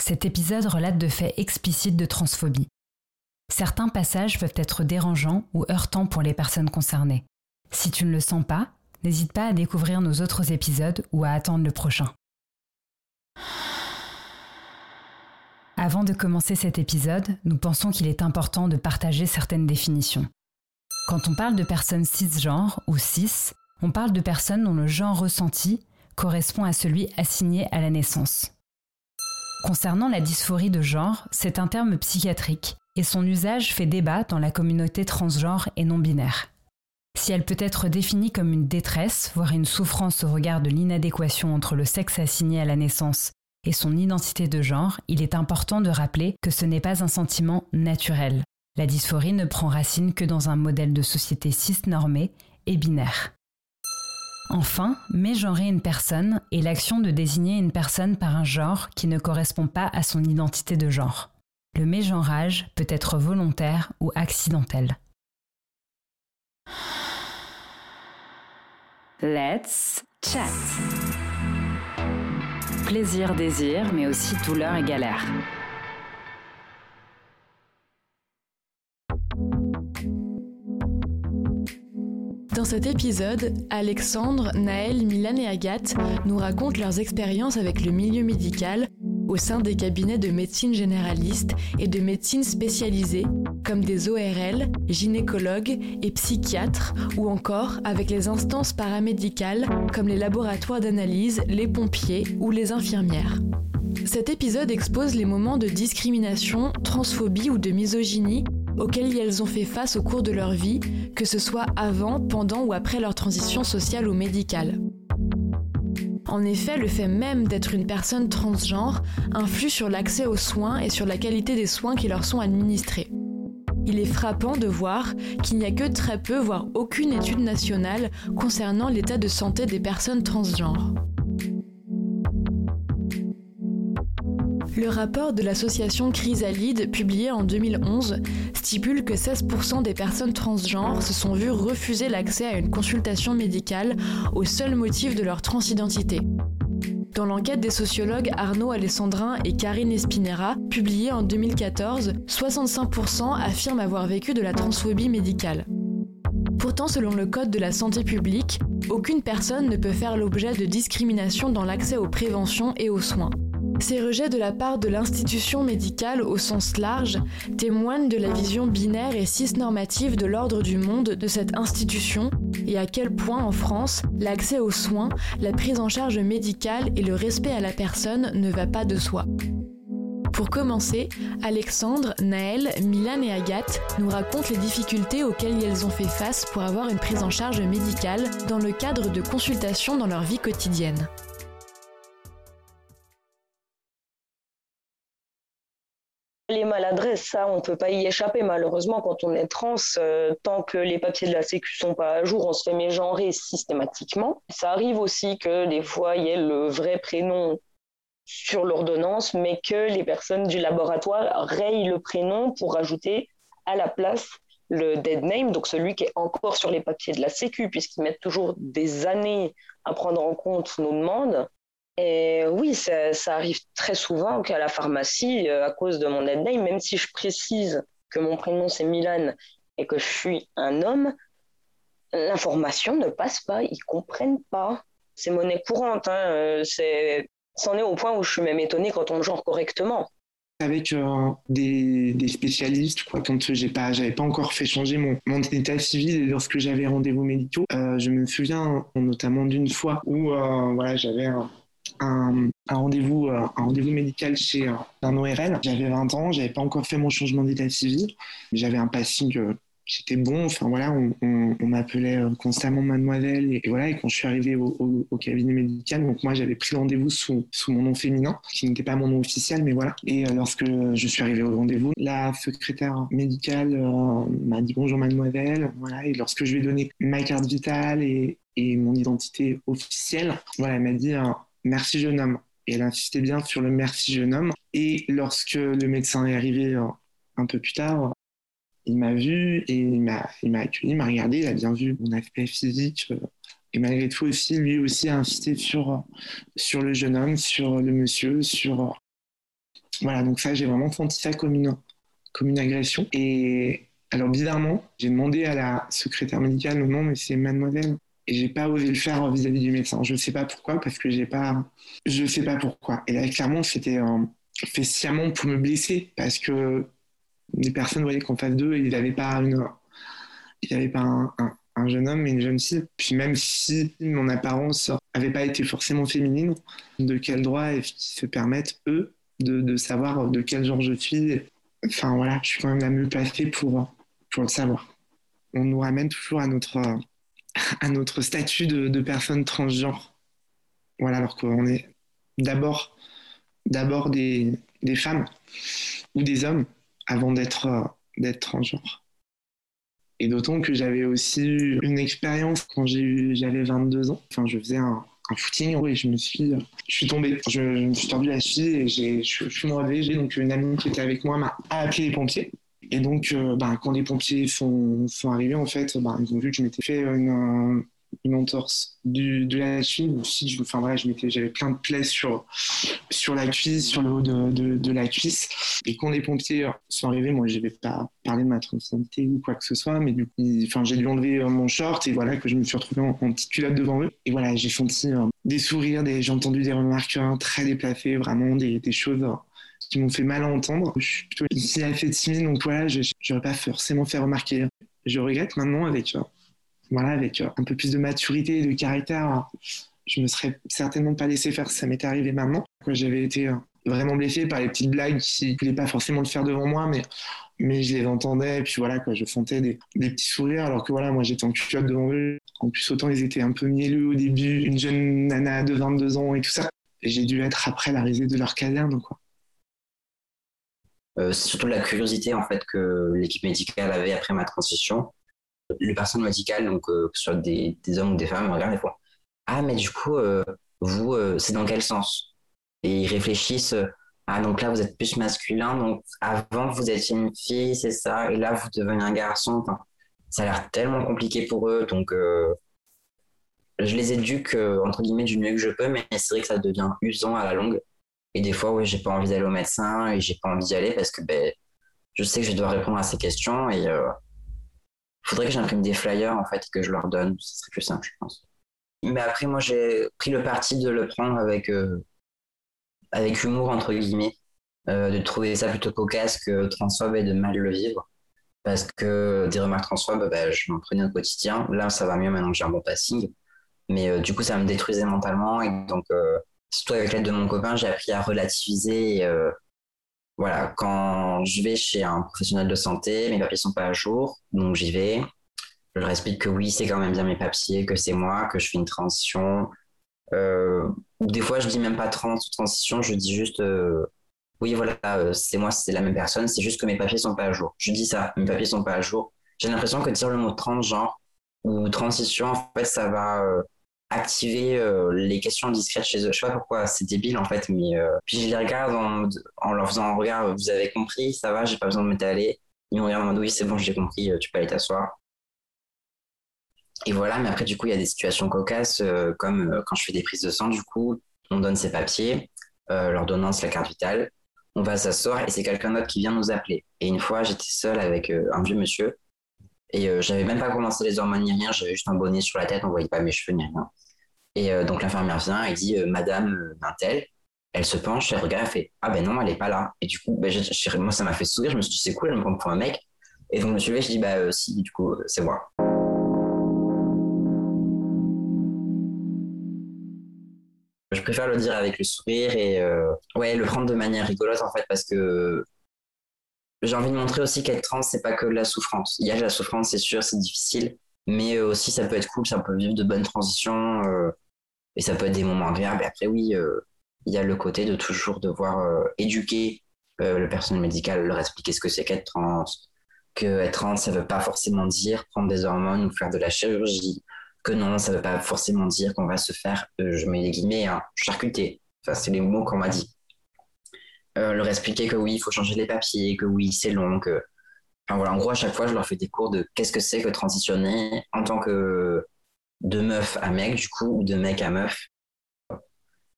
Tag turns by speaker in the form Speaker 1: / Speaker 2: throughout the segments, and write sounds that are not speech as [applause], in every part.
Speaker 1: Cet épisode relate de faits explicites de transphobie. Certains passages peuvent être dérangeants ou heurtants pour les personnes concernées. Si tu ne le sens pas, n'hésite pas à découvrir nos autres épisodes ou à attendre le prochain. Avant de commencer cet épisode, nous pensons qu'il est important de partager certaines définitions. Quand on parle de personnes cisgenres ou cis, on parle de personnes dont le genre ressenti correspond à celui assigné à la naissance. Concernant la dysphorie de genre, c'est un terme psychiatrique et son usage fait débat dans la communauté transgenre et non binaire. Si elle peut être définie comme une détresse, voire une souffrance au regard de l'inadéquation entre le sexe assigné à la naissance et son identité de genre, il est important de rappeler que ce n'est pas un sentiment naturel. La dysphorie ne prend racine que dans un modèle de société cis-normé et binaire. Enfin, mégenrer une personne est l'action de désigner une personne par un genre qui ne correspond pas à son identité de genre. Le mégenrage peut être volontaire ou accidentel. Let's chat. Plaisir, désir, mais aussi douleur et galère.
Speaker 2: Dans cet épisode, Alexandre, Naël, Milan et Agathe nous racontent leurs expériences avec le milieu médical au sein des cabinets de médecine généraliste et de médecine spécialisée, comme des ORL, gynécologues et psychiatres, ou encore avec les instances paramédicales comme les laboratoires d'analyse, les pompiers ou les infirmières. Cet épisode expose les moments de discrimination, transphobie ou de misogynie auxquels elles ont fait face au cours de leur vie, que ce soit avant, pendant ou après leur transition sociale ou médicale. En effet, le fait même d'être une personne transgenre influe sur l'accès aux soins et sur la qualité des soins qui leur sont administrés. Il est frappant de voir qu'il n'y a que très peu, voire aucune étude nationale concernant l'état de santé des personnes transgenres. Le rapport de l'association Chrysalide, publié en 2011, stipule que 16% des personnes transgenres se sont vues refuser l'accès à une consultation médicale au seul motif de leur transidentité. Dans l'enquête des sociologues Arnaud Alessandrin et Karine Espinera, publiée en 2014, 65% affirment avoir vécu de la transphobie médicale. Pourtant, selon le Code de la santé publique, aucune personne ne peut faire l'objet de discrimination dans l'accès aux préventions et aux soins. Ces rejets de la part de l'institution médicale au sens large témoignent de la vision binaire et cisnormative de l'ordre du monde de cette institution et à quel point en France, l'accès aux soins, la prise en charge médicale et le respect à la personne ne va pas de soi. Pour commencer, Alexandre, Naël, Milan et Agathe nous racontent les difficultés auxquelles elles ont fait face pour avoir une prise en charge médicale dans le cadre de consultations dans leur vie quotidienne.
Speaker 3: Les maladresses, ça, on ne peut pas y échapper. Malheureusement, quand on est trans, euh, tant que les papiers de la Sécu sont pas à jour, on se fait mégenrer systématiquement. Ça arrive aussi que des fois, il y ait le vrai prénom sur l'ordonnance, mais que les personnes du laboratoire rayent le prénom pour ajouter à la place le dead name, donc celui qui est encore sur les papiers de la Sécu, puisqu'ils mettent toujours des années à prendre en compte nos demandes. Et oui, ça, arrive très souvent qu'à la pharmacie, euh, à cause de mon dead name, même si je précise que mon prénom c'est Milan et que je suis un homme, l'information ne passe pas, ils comprennent pas. C'est monnaie courante, hein, euh, c'est, c'en est au point où je suis même étonnée quand on me genre correctement
Speaker 4: avec euh, des, spécialistes quoi, quand j'ai pas j'avais pas encore fait changer mon, mon état civil lorsque j'avais rendez-vous médicaux je me souviens notamment d'une fois où voilà j'avais un, un, rendez-vous euh, un rendez-vous médical chez euh, un ORL. J'avais 20 ans, j'avais pas encore fait mon changement d'état civil, j'avais un passing euh, c'était bon. Enfin voilà, on, m'appelait constamment mademoiselle et, voilà. Et quand je suis arrivé au, cabinet médical, donc moi j'avais pris rendez-vous sous, sous mon nom féminin, qui n'était pas mon nom officiel, mais voilà. Et lorsque je suis arrivé au rendez-vous, la secrétaire médicale m'a dit bonjour mademoiselle, voilà. Et lorsque je lui ai donné ma carte vitale et, et mon identité officielle, voilà, elle m'a dit merci jeune homme. Et elle insistait bien sur le merci jeune homme. Et lorsque le médecin est arrivé euh, un peu plus tard, il m'a vu et il m'a, il m'a accueilli, il m'a regardé, il a bien vu mon aspect physique. Euh, et malgré tout aussi, lui aussi a insisté sur, sur le jeune homme, sur le monsieur, sur, voilà, donc ça, j'ai vraiment senti ça comme une, comme une agression. Et alors, bizarrement, j'ai demandé à la secrétaire médicale, non, mais c'est mademoiselle. Et j'ai pas osé le faire vis-à-vis du médecin. Je sais pas pourquoi, parce que j'ai pas, je sais pas pourquoi. Et là, clairement, c'était fait sciemment pour me blesser, parce que les personnes voyaient qu'en face d'eux, il n'avait pas une, il avait pas un, un, jeune homme et une jeune fille. Puis même si mon apparence avait pas été forcément féminine, de quel droit qu'ils se permettent, eux, de, de, savoir de quel genre je suis? Enfin voilà, je suis quand même la mieux placée pour, pour le savoir. On nous ramène toujours à notre, à notre statut de, de personne transgenre. Voilà, alors qu'on est d'abord, d'abord des, des femmes ou des hommes avant d'être d'être transgenre. Et d'autant que j'avais aussi eu une expérience quand j'avais 22 ans. Enfin, je faisais un, footing et je me suis, je suis tombé. Je, me suis tordu la cheville et je, je suis. J'ai donc une amie qui était avec moi m'a appelé les pompiers. Et donc, euh, ben, quand les pompiers sont, arrivés, en fait, ben, ils ont vu que je m'étais fait une, une entorse de la cheville. Aussi, enfin, voilà, j'avais plein de plaies sur, sur la cuisse, sur le haut de, de, la cuisse. Et quand les pompiers sont arrivés, moi, je n'avais pas parlé de ma transidentité ou quoi que ce soit, mais du coup, enfin, j'ai dû enlever euh, mon short et voilà que je me suis retrouvé en, petite culotte devant eux. Et voilà, j'ai senti euh, des sourires, des, j'ai entendu des remarques hein, très déplacées, vraiment des, choses qui m'ont fait mal à entendre. Je suis plutôt ici assez timide, donc voilà, je n'aurais pas forcément fait remarquer. Je regrette maintenant avec voilà, avec euh, un peu plus de maturité et de caractère, je me serais certainement pas laissé faire si ça m'était arrivé maintenant. J'avais été euh, vraiment blessé par les petites blagues qui ne voulaient pas forcément le faire devant moi, mais, mais je les entendais et puis voilà, quoi, je sentais des, des petits sourires alors que voilà, moi j'étais en culotte devant eux. En plus, autant ils étaient un peu mielleux au début, une jeune nana de 22 ans et tout ça. Et j'ai dû être après la risée de leur caserne, quoi.
Speaker 5: Euh, c'est surtout la curiosité en fait que l'équipe médicale avait après ma transition les personnes médicales, donc euh, que ce soit des, hommes ou des femmes, regardent des fois. Ah, mais du coup, euh, vous, c'est dans quel sens? Et ils réfléchissent. Ah, donc là, vous êtes plus masculin. Donc avant, vous étiez une fille, c'est ça. Et là, vous devenez un garçon. ça a l'air tellement compliqué pour eux. Donc, je les éduque, entre guillemets, du mieux que je peux. Mais c'est vrai que ça devient usant à la longue. Et des fois, oui, j'ai pas envie d'aller au médecin et j'ai pas envie d'y aller parce que ben, je sais que je dois répondre à ces questions. Et faudrait que j'imprime des flyers en fait et que je leur donne. Ce serait plus simple, je pense. Mais après, moi, j'ai pris le parti de le prendre avec, euh, avec humour, entre guillemets, euh, de trouver ça plutôt cocasse que transphobe et de mal le vivre. Parce que des remarques transphobes, bah, je m'en prenais au quotidien. Là, ça va mieux maintenant que j'ai un bon passing. Mais euh, du coup, ça me détruisait mentalement. Et donc, surtout avec l'aide de mon copain, j'ai appris à relativiser et voilà, quand je vais chez un professionnel de santé, mes papiers sont pas à jour, donc j'y vais. Je leur explique que oui, c'est quand même bien mes papiers, que c'est moi, que je fais une transition. Euh, des fois, je dis même pas transition, je dis juste euh, oui, voilà, euh, c'est moi, c'est la même personne, c'est juste que mes papiers sont pas à jour. Je dis ça, mes papiers sont pas à jour. J'ai l'impression que dire le mot transgenre ou transition, en fait, ça va activer euh, les questions discrètes chez eux. Je sais pas pourquoi, c'est débile en fait, mais euh, puis je les regarde en, leur faisant regarde, vous avez compris, ça va, j'ai pas besoin de m'étaler. Ils me regardent en mode oui, c'est bon, j'ai compris, euh, tu peux aller t'asseoir. Et voilà, mais après, du coup, il y a des situations cocasses, comme quand je fais des prises de sang, du coup, on donne ses papiers, l'ordonnance, la carte vitale, on va s'asseoir et c'est quelqu'un d'autre qui vient nous appeler. Et une fois, j'étais seule avec un vieux monsieur et euh, j'avais même pas commencé les hormones ni rien, j'avais juste un bonnet sur la tête, on voyait pas mes cheveux ni rien. Et euh, donc l'infirmière vient et dit euh, Madame Mintel, elle se penche, elle regarde, elle fait Ah ben non, elle est pas là. Et du coup, ben, moi ça m'a fait sourire, je me suis dit C'est cool, elle me prend pour un mec. Et donc je me suis levé, je dis Bah si, du coup, c'est moi. Je préfère le dire avec le sourire et ouais, le prendre de manière rigolote en fait parce que j'ai envie de montrer aussi qu'être trans, c'est pas que la souffrance. Il y a de la souffrance, c'est sûr, c'est difficile, mais euh, aussi ça peut être cool, ça peut vivre de bonnes transitions euh, et ça peut être des moments agréables. Après, oui, euh, il y a le côté de toujours devoir éduquer le personnel médical, leur expliquer ce que c'est qu'être trans, que être trans, ça veut pas forcément dire prendre des hormones ou faire de la chirurgie, que non, ça veut pas forcément dire qu'on va se faire, je mets les guillemets, hein, charcuter. Enfin, c'est les mots qu'on m'a dit. Euh, leur expliquer que oui, il faut changer les papiers, que oui, c'est long, que. En gros, à chaque fois, je leur fais des cours de qu'est-ce que c'est que transitionner en tant que de meuf à mec, du coup, ou de mec à meuf.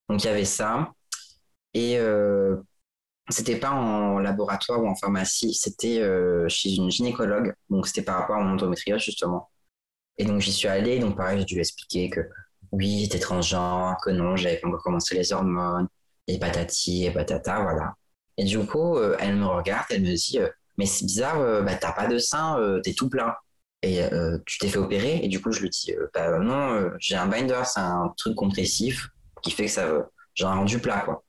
Speaker 5: Donc, il y avait ça. Et euh, c'était pas en laboratoire ou en pharmacie, c'était euh, chez une gynécologue. Donc, c'était par rapport à mon endométriose, justement. Et donc, j'y suis allée. Donc, pareil, j'ai dû expliquer que oui, j'étais transgenre, que non, j'avais pas encore commencé les hormones, et patati, et patata, voilà. Et du coup, euh, elle me regarde, elle me dit, euh, mais c'est bizarre, bah, t'as pas de sein, t'es tout plein. Et tu t'es fait opérer Et du coup, je lui dis, bah non, j'ai un binder, c'est un truc compressif qui fait que ça, j'ai un rendu plat, quoi.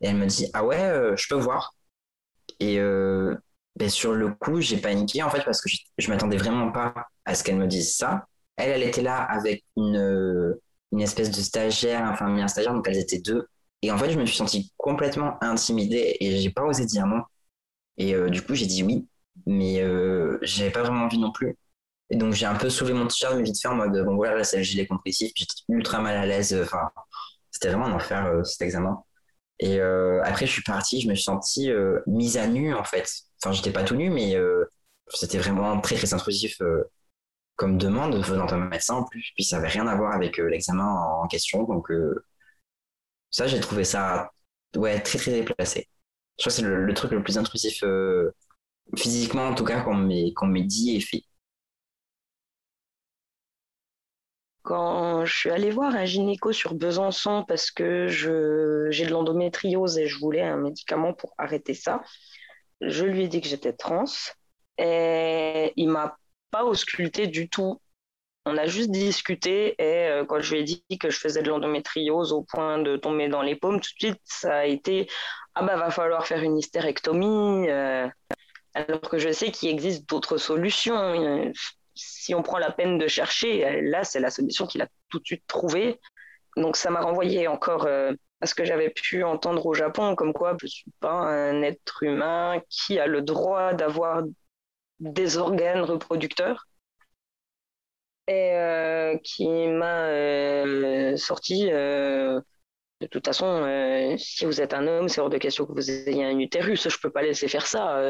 Speaker 5: Et elle me dit Ah ouais, euh, je peux voir. Et euh, ben, sur le coup, j'ai paniqué en fait parce que je, je m'attendais vraiment pas à ce qu'elle me dise ça. Elle, elle était là avec une, euh, une espèce de stagiaire, enfin, un stagiaire, donc elles étaient deux. Et en fait, je me suis senti complètement intimidé et j'ai pas osé dire non. Et du coup, j'ai dit oui, mais euh, j'avais pas vraiment envie non plus. Et donc, j'ai un peu soulevé mon t-shirt, mais vite fait en mode bon, voilà, là, c'est le gilet compressif. J'étais ultra mal à l'aise. Enfin, c'était vraiment un enfer cet examen. Et euh, après, je suis parti, je me suis senti euh, mise à nu, en fait. Enfin, j'étais pas tout nu, mais euh, c'était vraiment très, très intrusif comme demande venant d'un médecin en plus. Puis ça avait rien à voir avec l'examen en question. Donc, ça, j'ai trouvé ça ouais, très, très déplacé. Je crois c'est le, truc le plus intrusif physiquement, en tout cas, qu'on m'ait dit et fait.
Speaker 3: quand je suis allée voir un gynéco sur Besançon parce que j'ai de l'endométriose et je voulais un médicament pour arrêter ça, je lui ai dit que j'étais trans et il m'a pas ausculté du tout. On a juste discuté et euh, quand je lui ai dit que je faisais de l'endométriose au point de tomber dans les pommes, tout de suite ça a été ah bah va falloir faire une hystérectomie. Euh, alors que je sais qu'il existe d'autres solutions si on prend la peine de chercher, là, c'est la solution qu'il a tout de suite trouvée. Donc, ça m'a renvoyé encore euh, à ce que j'avais pu entendre au Japon, comme quoi je ne suis pas un être humain qui a le droit d'avoir des organes reproducteurs. Et euh, qui m'a euh, sorti de toute façon, si vous êtes un homme, c'est hors de question que vous ayez un utérus. Je peux pas laisser faire ça.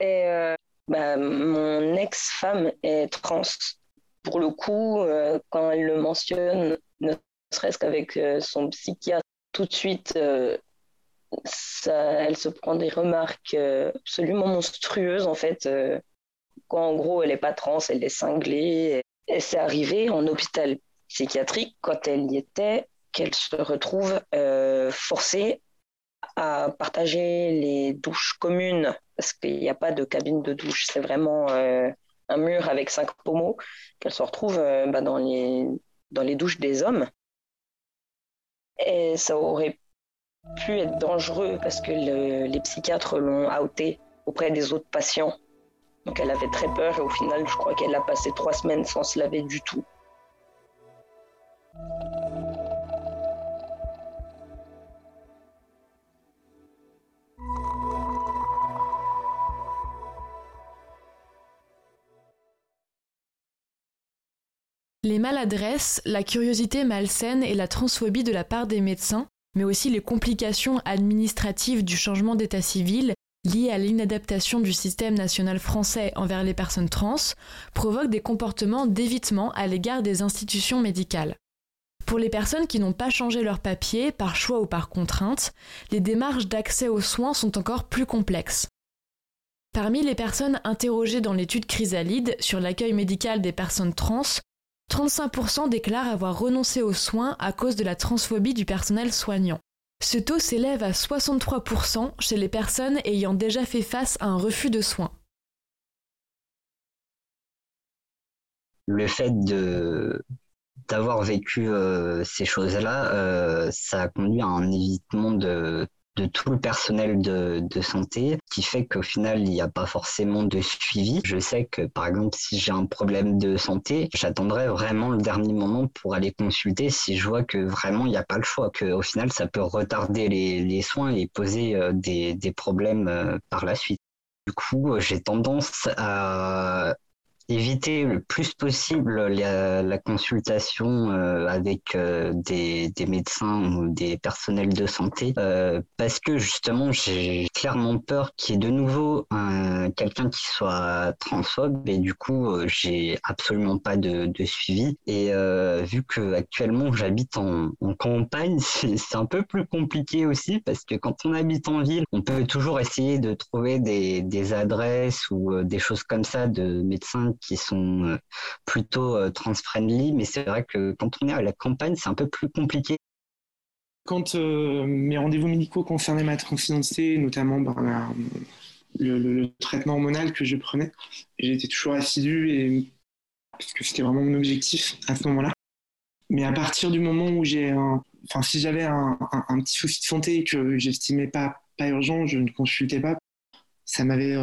Speaker 3: et bah, mon ex-femme est trans. Pour le coup, euh, quand elle le mentionne, ne serait-ce qu'avec euh, son psychiatre, tout de suite, euh, elle se prend des remarques absolument monstrueuses, en fait. Quand en gros, elle n'est pas trans, elle est cinglée. C'est arrivé en hôpital psychiatrique, quand elle y était, qu'elle se retrouve forcée à partager les douches communes parce qu'il n'y a pas de cabine de douche, c'est vraiment euh, un mur avec cinq pommeaux qu'elle se retrouve euh, bah, dans, les, dans les douches des hommes. Et ça aurait pu être dangereux parce que les psychiatres l'ont outé auprès des autres patients. Donc elle avait très peur et au final, je crois qu'elle a passé trois semaines sans se laver du tout.
Speaker 2: Les maladresses, la curiosité malsaine et la transphobie de la part des médecins, mais aussi les complications administratives du changement d'état civil liées à l'inadaptation du système national français envers les personnes trans, provoquent des comportements d'évitement à l'égard des institutions médicales. Pour les personnes qui n'ont pas changé leur papier, par choix ou par contrainte, les démarches d'accès aux soins sont encore plus complexes. Parmi les personnes interrogées dans l'étude Chrysalide sur l'accueil médical des personnes trans, 35% déclarent avoir renoncé aux soins à cause de la transphobie du personnel soignant. Ce taux s'élève à 63% chez les personnes ayant déjà fait face à un refus de soins.
Speaker 6: Le fait d'avoir vécu euh, ces choses-là, euh, ça a conduit à un évitement de de tout le personnel de, de santé, qui fait qu'au final, il n'y a pas forcément de suivi. Je sais que, par exemple, si j'ai un problème de santé, j'attendrai vraiment le dernier moment pour aller consulter si je vois que vraiment il n'y a pas le choix, qu'au final, ça peut retarder les, les soins et poser euh, des, des problèmes euh, par la suite. Du coup, j'ai tendance à éviter le plus possible la, consultation euh, avec euh, des, des, médecins ou des personnels de santé. Euh, parce que justement j'ai clairement peur qu'il y ait de nouveau quelqu'un qui soit transphobe. Et du coup j'ai absolument pas de, de suivi. Et vu que actuellement j'habite en, en, campagne [laughs] c'est un peu plus compliqué aussi. Parce que quand on habite en ville on peut toujours essayer de trouver des, des adresses ou des choses comme ça de médecins qui sont euh, plutôt euh, trans-friendly, mais c'est vrai que quand on est à la campagne, c'est un peu plus compliqué.
Speaker 4: Quand euh, mes rendez-vous médicaux concernaient ma transidentité, notamment le, traitement hormonal que je prenais, j'étais toujours assidu et parce que c'était vraiment mon objectif à ce moment-là. Mais à partir du moment où j'ai, enfin, si j'avais un, petit souci de santé que j'estimais pas urgent, je ne consultais pas. Ça m'avait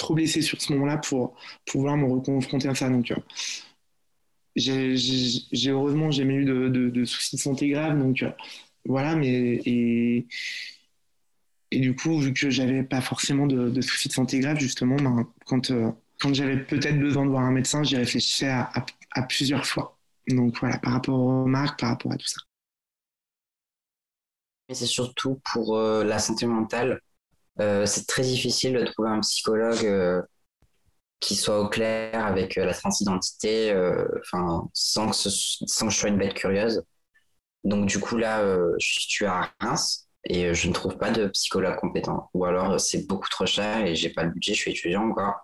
Speaker 4: trop blessé sur ce moment-là pour pouvoir me reconfronter à ça. Donc, euh, j'ai heureusement jamais eu de, soucis de santé graves. Donc, euh, voilà, mais. Et, et du coup, vu que j'avais pas forcément de, soucis de santé graves, justement, ben, quand, euh, quand j'avais peut-être besoin de voir un médecin, j'y réfléchissais à, plusieurs fois. Donc voilà, par rapport aux marques, par rapport à tout ça.
Speaker 5: Mais c'est surtout pour la santé mentale. Euh, c'est très difficile de trouver un psychologue euh, qui soit au clair avec euh, la transidentité, enfin, sans, que sans que je sois une bête curieuse. Donc, du coup, là, je suis à Reims et je ne trouve pas de psychologue compétent. Ou alors, c'est beaucoup trop cher et j'ai pas le budget, je suis étudiant encore.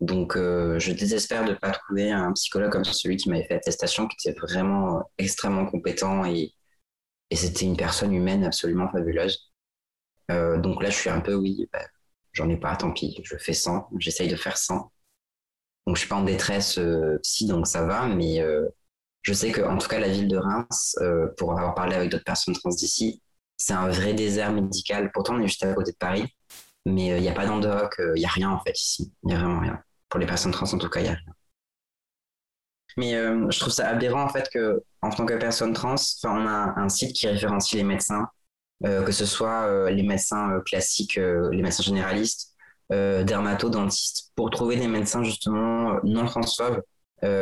Speaker 5: Donc, je désespère de ne pas trouver un psychologue comme celui qui m'avait fait l'attestation, qui était vraiment extrêmement compétent et, et c'était une personne humaine absolument fabuleuse. Euh, donc là, je suis un peu, oui, bah, j'en ai pas, tant pis, je fais 100, j'essaye de faire 100. Donc je suis pas en détresse euh, si, donc ça va, mais euh, je sais que en tout cas la ville de Reims, pour avoir parlé avec d'autres personnes trans d'ici, c'est un vrai désert médical. Pourtant, on est juste à côté de Paris, mais il n'y a pas d'endoc, il n'y a rien en fait ici. Il n'y a vraiment rien. Pour les personnes trans, en tout cas, il n'y a rien. Mais je trouve ça aberrant en fait que, en tant que personne trans, on a un site qui référencie les médecins euh, que ce soit euh, les médecins euh, classiques, les médecins généralistes, dermato-dentistes, pour trouver des médecins justement non transphobes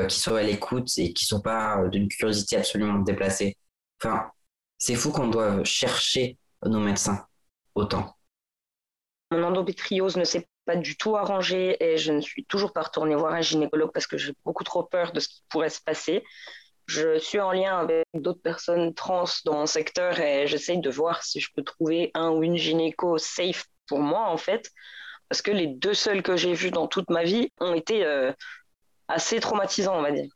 Speaker 5: qui soient à l'écoute et qui ne sont pas d'une curiosité absolument déplacée. Enfin, c'est fou qu'on doive chercher nos médecins autant.
Speaker 3: Mon endométriose ne s'est pas du tout arrangée et je ne suis toujours pas retournée voir un gynécologue parce que j'ai beaucoup trop peur de ce qui pourrait se passer. Je suis en lien avec d'autres personnes trans dans mon secteur et j'essaye de voir si je peux trouver un ou une gynéco safe pour moi, en fait. Parce que les deux seuls que j'ai vus dans toute ma vie ont été euh, assez traumatisants, on va dire.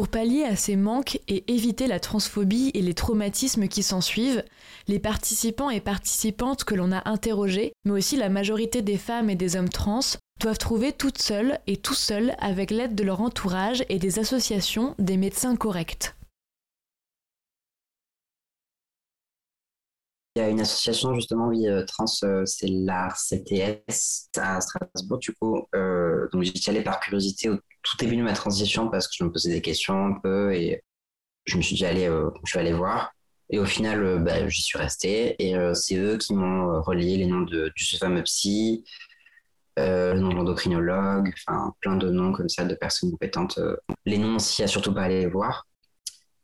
Speaker 2: Pour pallier à ces manques et éviter la transphobie et les traumatismes qui s'ensuivent, les participants et participantes que l'on a interrogés, mais aussi la majorité des femmes et des hommes trans, doivent trouver toutes seules et tout seuls, avec l'aide de leur entourage et des associations, des médecins corrects.
Speaker 5: Il y a une association justement, euh, trans, euh, c'est l'ARCTS à Strasbourg. Du coup, euh, j'y allais par curiosité tout début de ma transition parce que je me posais des questions un peu et je me suis dit allez, je vais aller voir. Et au final, bah, j'y suis resté et c'est eux qui m'ont relié les noms de, du ce fameux psy, euh, le nom de l'endocrinologue, enfin plein de noms comme ça de personnes compétentes. Euh. Les noms aussi, à surtout pas aller les voir.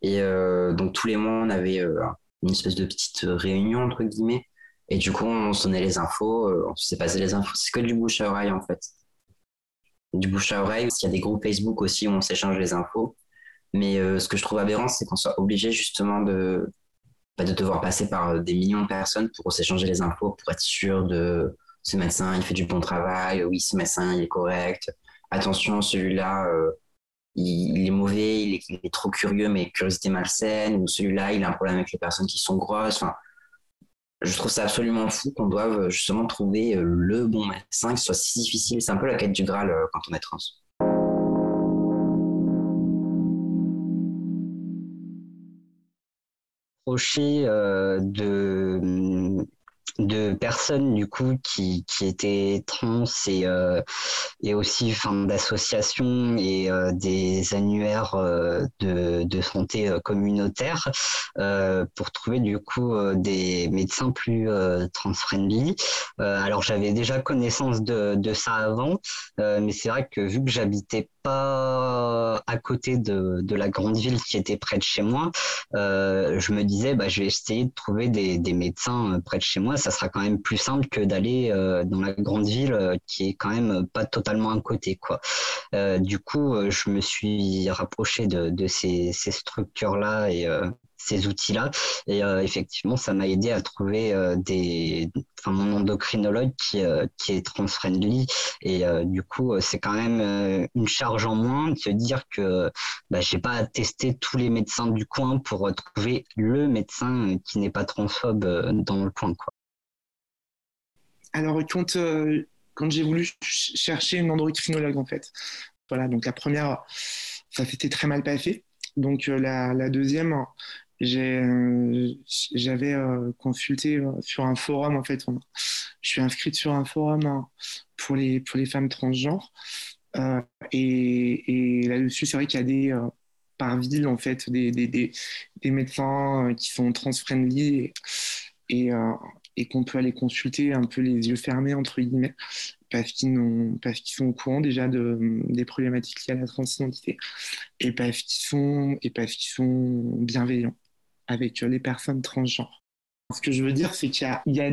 Speaker 5: Et euh, donc tous les mois, on avait une espèce de petite réunion entre guillemets. Et du coup, on sonnait les infos, on s'est passé les infos. C'est que du bouche à oreille en fait. Du bouche à oreille. Il y a des groupes Facebook aussi où on s'échange les infos. Mais ce que je trouve aberrant, c'est qu'on soit obligé justement de, bah, de devoir passer par des millions de personnes pour s'échanger les infos, pour être sûr de, ce médecin, il fait du bon travail, oui, ce médecin, il est correct. Attention, celui-là, euh, il, est mauvais, il est, trop curieux, mais curiosité malsaine, ou celui-là, il a un problème avec les personnes qui sont grosses. Je trouve ça absolument fou qu'on doive justement trouver euh, le bon médecin, ce soit si difficile. C'est un peu la quête du Graal euh, quand on est trans.
Speaker 6: De de personnes du coup qui, qui étaient trans et, euh, et aussi d'associations et euh, des annuaires euh, de, de santé communautaire pour trouver du coup des médecins plus trans-friendly. alors j'avais déjà connaissance de, de ça avant, mais c'est vrai que vu que j'habitais à côté de, de la grande ville qui était près de chez moi, je me disais bah, je vais essayer de trouver des, des médecins près de chez moi ça sera quand même plus simple que d'aller euh, dans la grande ville euh, qui est quand même pas totalement à côté quoi. Euh, du coup, je me suis rapproché de, de ces, ces structures-là et ces outils-là. Et effectivement, ça m'a aidé à trouver des, enfin, mon endocrinologue qui, qui est trans-friendly. Et du coup, c'est quand même une charge en moins de se dire que bah, j'ai pas à tester tous les médecins du coin pour trouver le médecin qui n'est pas transphobe dans le coin. Quoi.
Speaker 4: Alors, quand, euh, quand j'ai voulu chercher une endocrinologue, en fait, voilà, donc la première, ça s'était très mal passé. Donc, euh, la, la, deuxième, euh, j'avais consulté sur un forum, en fait. je suis inscrite sur un forum hein, pour, les, pour les femmes transgenres. et, et là-dessus, c'est vrai qu'il y a des par ville en fait des, des, des, des médecins qui sont trans-friendly et, et, qu'on peut aller consulter un peu les yeux fermés, entre guillemets, parce qu'ils, parce sont au courant déjà de, des problématiques liées à la transidentité et parce qu'ils sont, et parce qu'ils sont bienveillants avec les personnes transgenres. Ce que je veux dire, c'est qu'il y a,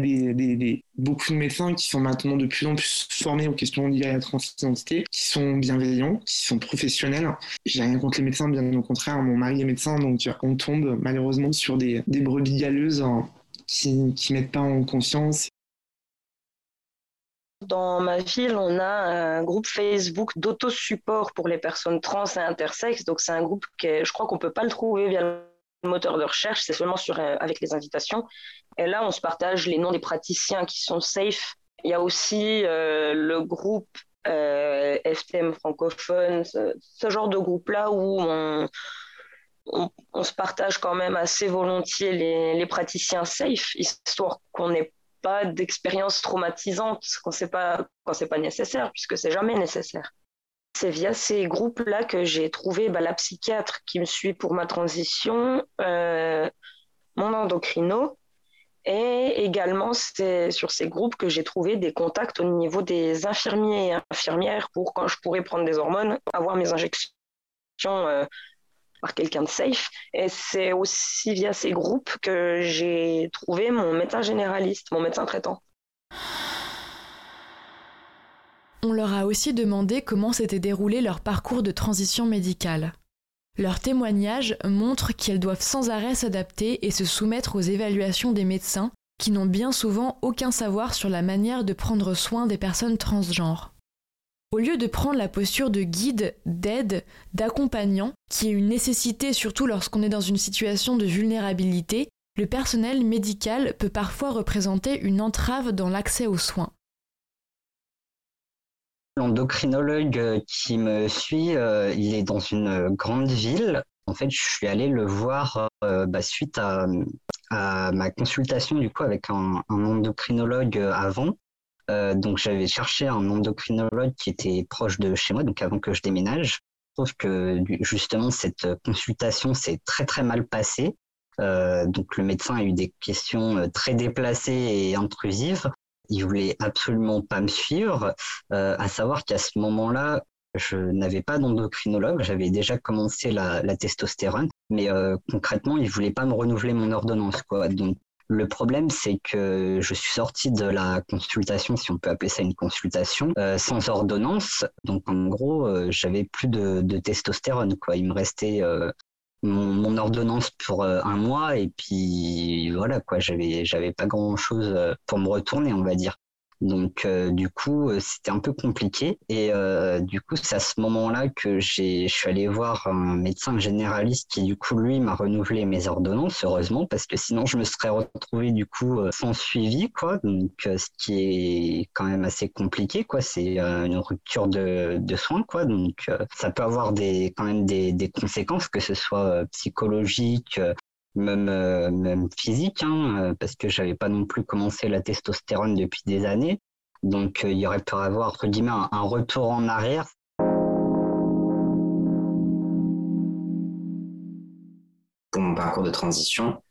Speaker 4: beaucoup de médecins qui sont maintenant de plus en plus formés aux questions liées à la transidentité, qui sont bienveillants, qui sont professionnels. J'ai rien contre les médecins, bien au contraire. Mon mari est médecin, donc on tombe malheureusement sur des, brebis galeuses qui ne mettent pas en conscience.
Speaker 3: Dans ma ville, on a un groupe Facebook d'auto-support pour les personnes trans et intersexes. Donc, c'est un groupe que je crois qu'on ne peut pas le trouver via moteur de recherche, c'est seulement sur, euh, avec les invitations. Et là, on se partage les noms des praticiens qui sont safe. Il y a aussi euh, le groupe euh, FTM francophone, ce, genre de groupe-là où on, se partage quand même assez volontiers les, praticiens safe, histoire qu'on n'ait pas d'expérience traumatisante quand c'est pas pas nécessaire, puisque c'est jamais nécessaire. C'est via ces groupes-là que j'ai trouvé bah, la psychiatre qui me suit pour ma transition, euh, mon endocrino, et également c'est sur ces groupes que j'ai trouvé des contacts au niveau des infirmiers et infirmières pour quand je pourrais prendre des hormones, avoir mes injections euh, par quelqu'un de safe. Et c'est aussi via ces groupes que j'ai trouvé mon médecin généraliste, mon médecin traitant.
Speaker 2: On leur a aussi demandé comment s'était déroulé leur parcours de transition médicale. Leurs témoignages montrent qu'elles doivent sans arrêt s'adapter et se soumettre aux évaluations des médecins qui n'ont bien souvent aucun savoir sur la manière de prendre soin des personnes transgenres. Au lieu de prendre la posture de guide, d'aide, d'accompagnant, qui est une nécessité surtout lorsqu'on est dans une situation de vulnérabilité, le personnel médical peut parfois représenter une entrave dans l'accès aux soins.
Speaker 6: L'endocrinologue euh, qui me suit, euh, il est dans une grande ville. En fait, je suis allé le voir euh, bah, suite à, ma consultation du coup avec un endocrinologue avant. Euh, donc j'avais cherché un endocrinologue qui était proche de chez moi, donc avant que je déménage. Je trouve que justement cette consultation s'est très très mal passée. Euh, donc le médecin a eu des questions euh, très déplacées et intrusives. Il voulait absolument pas me suivre. Euh, à savoir qu'à ce moment-là, je n'avais pas d'endocrinologue, j'avais déjà commencé la, testostérone, mais euh, concrètement, il voulait pas me renouveler mon ordonnance, quoi. Donc le problème, c'est que je suis sorti de la consultation, si on peut appeler ça une consultation, euh, sans ordonnance. Donc en gros, euh, j'avais plus de, testostérone. Quoi. Il me restait euh, mon, ordonnance pour un mois et puis voilà quoi. J'avais j'avais pas grand chose pour me retourner, on va dire. Donc euh, du coup, euh, c'était un peu compliqué. Et euh, du coup, c'est à ce moment-là que j'ai, je suis allé voir un médecin généraliste qui du coup lui m'a renouvelé mes ordonnances, heureusement, parce que sinon je me serais retrouvé du coup sans suivi, quoi. Donc ce qui est quand même assez compliqué, quoi. C'est une rupture de, de soins, quoi. Donc ça peut avoir des quand même des, des conséquences, que ce soit psychologiques même, même physique, hein, parce que j'avais pas non plus commencé la testostérone depuis des années. Donc, il y aurait pu avoir, entre un retour en arrière.
Speaker 5: Pour mon parcours de transition,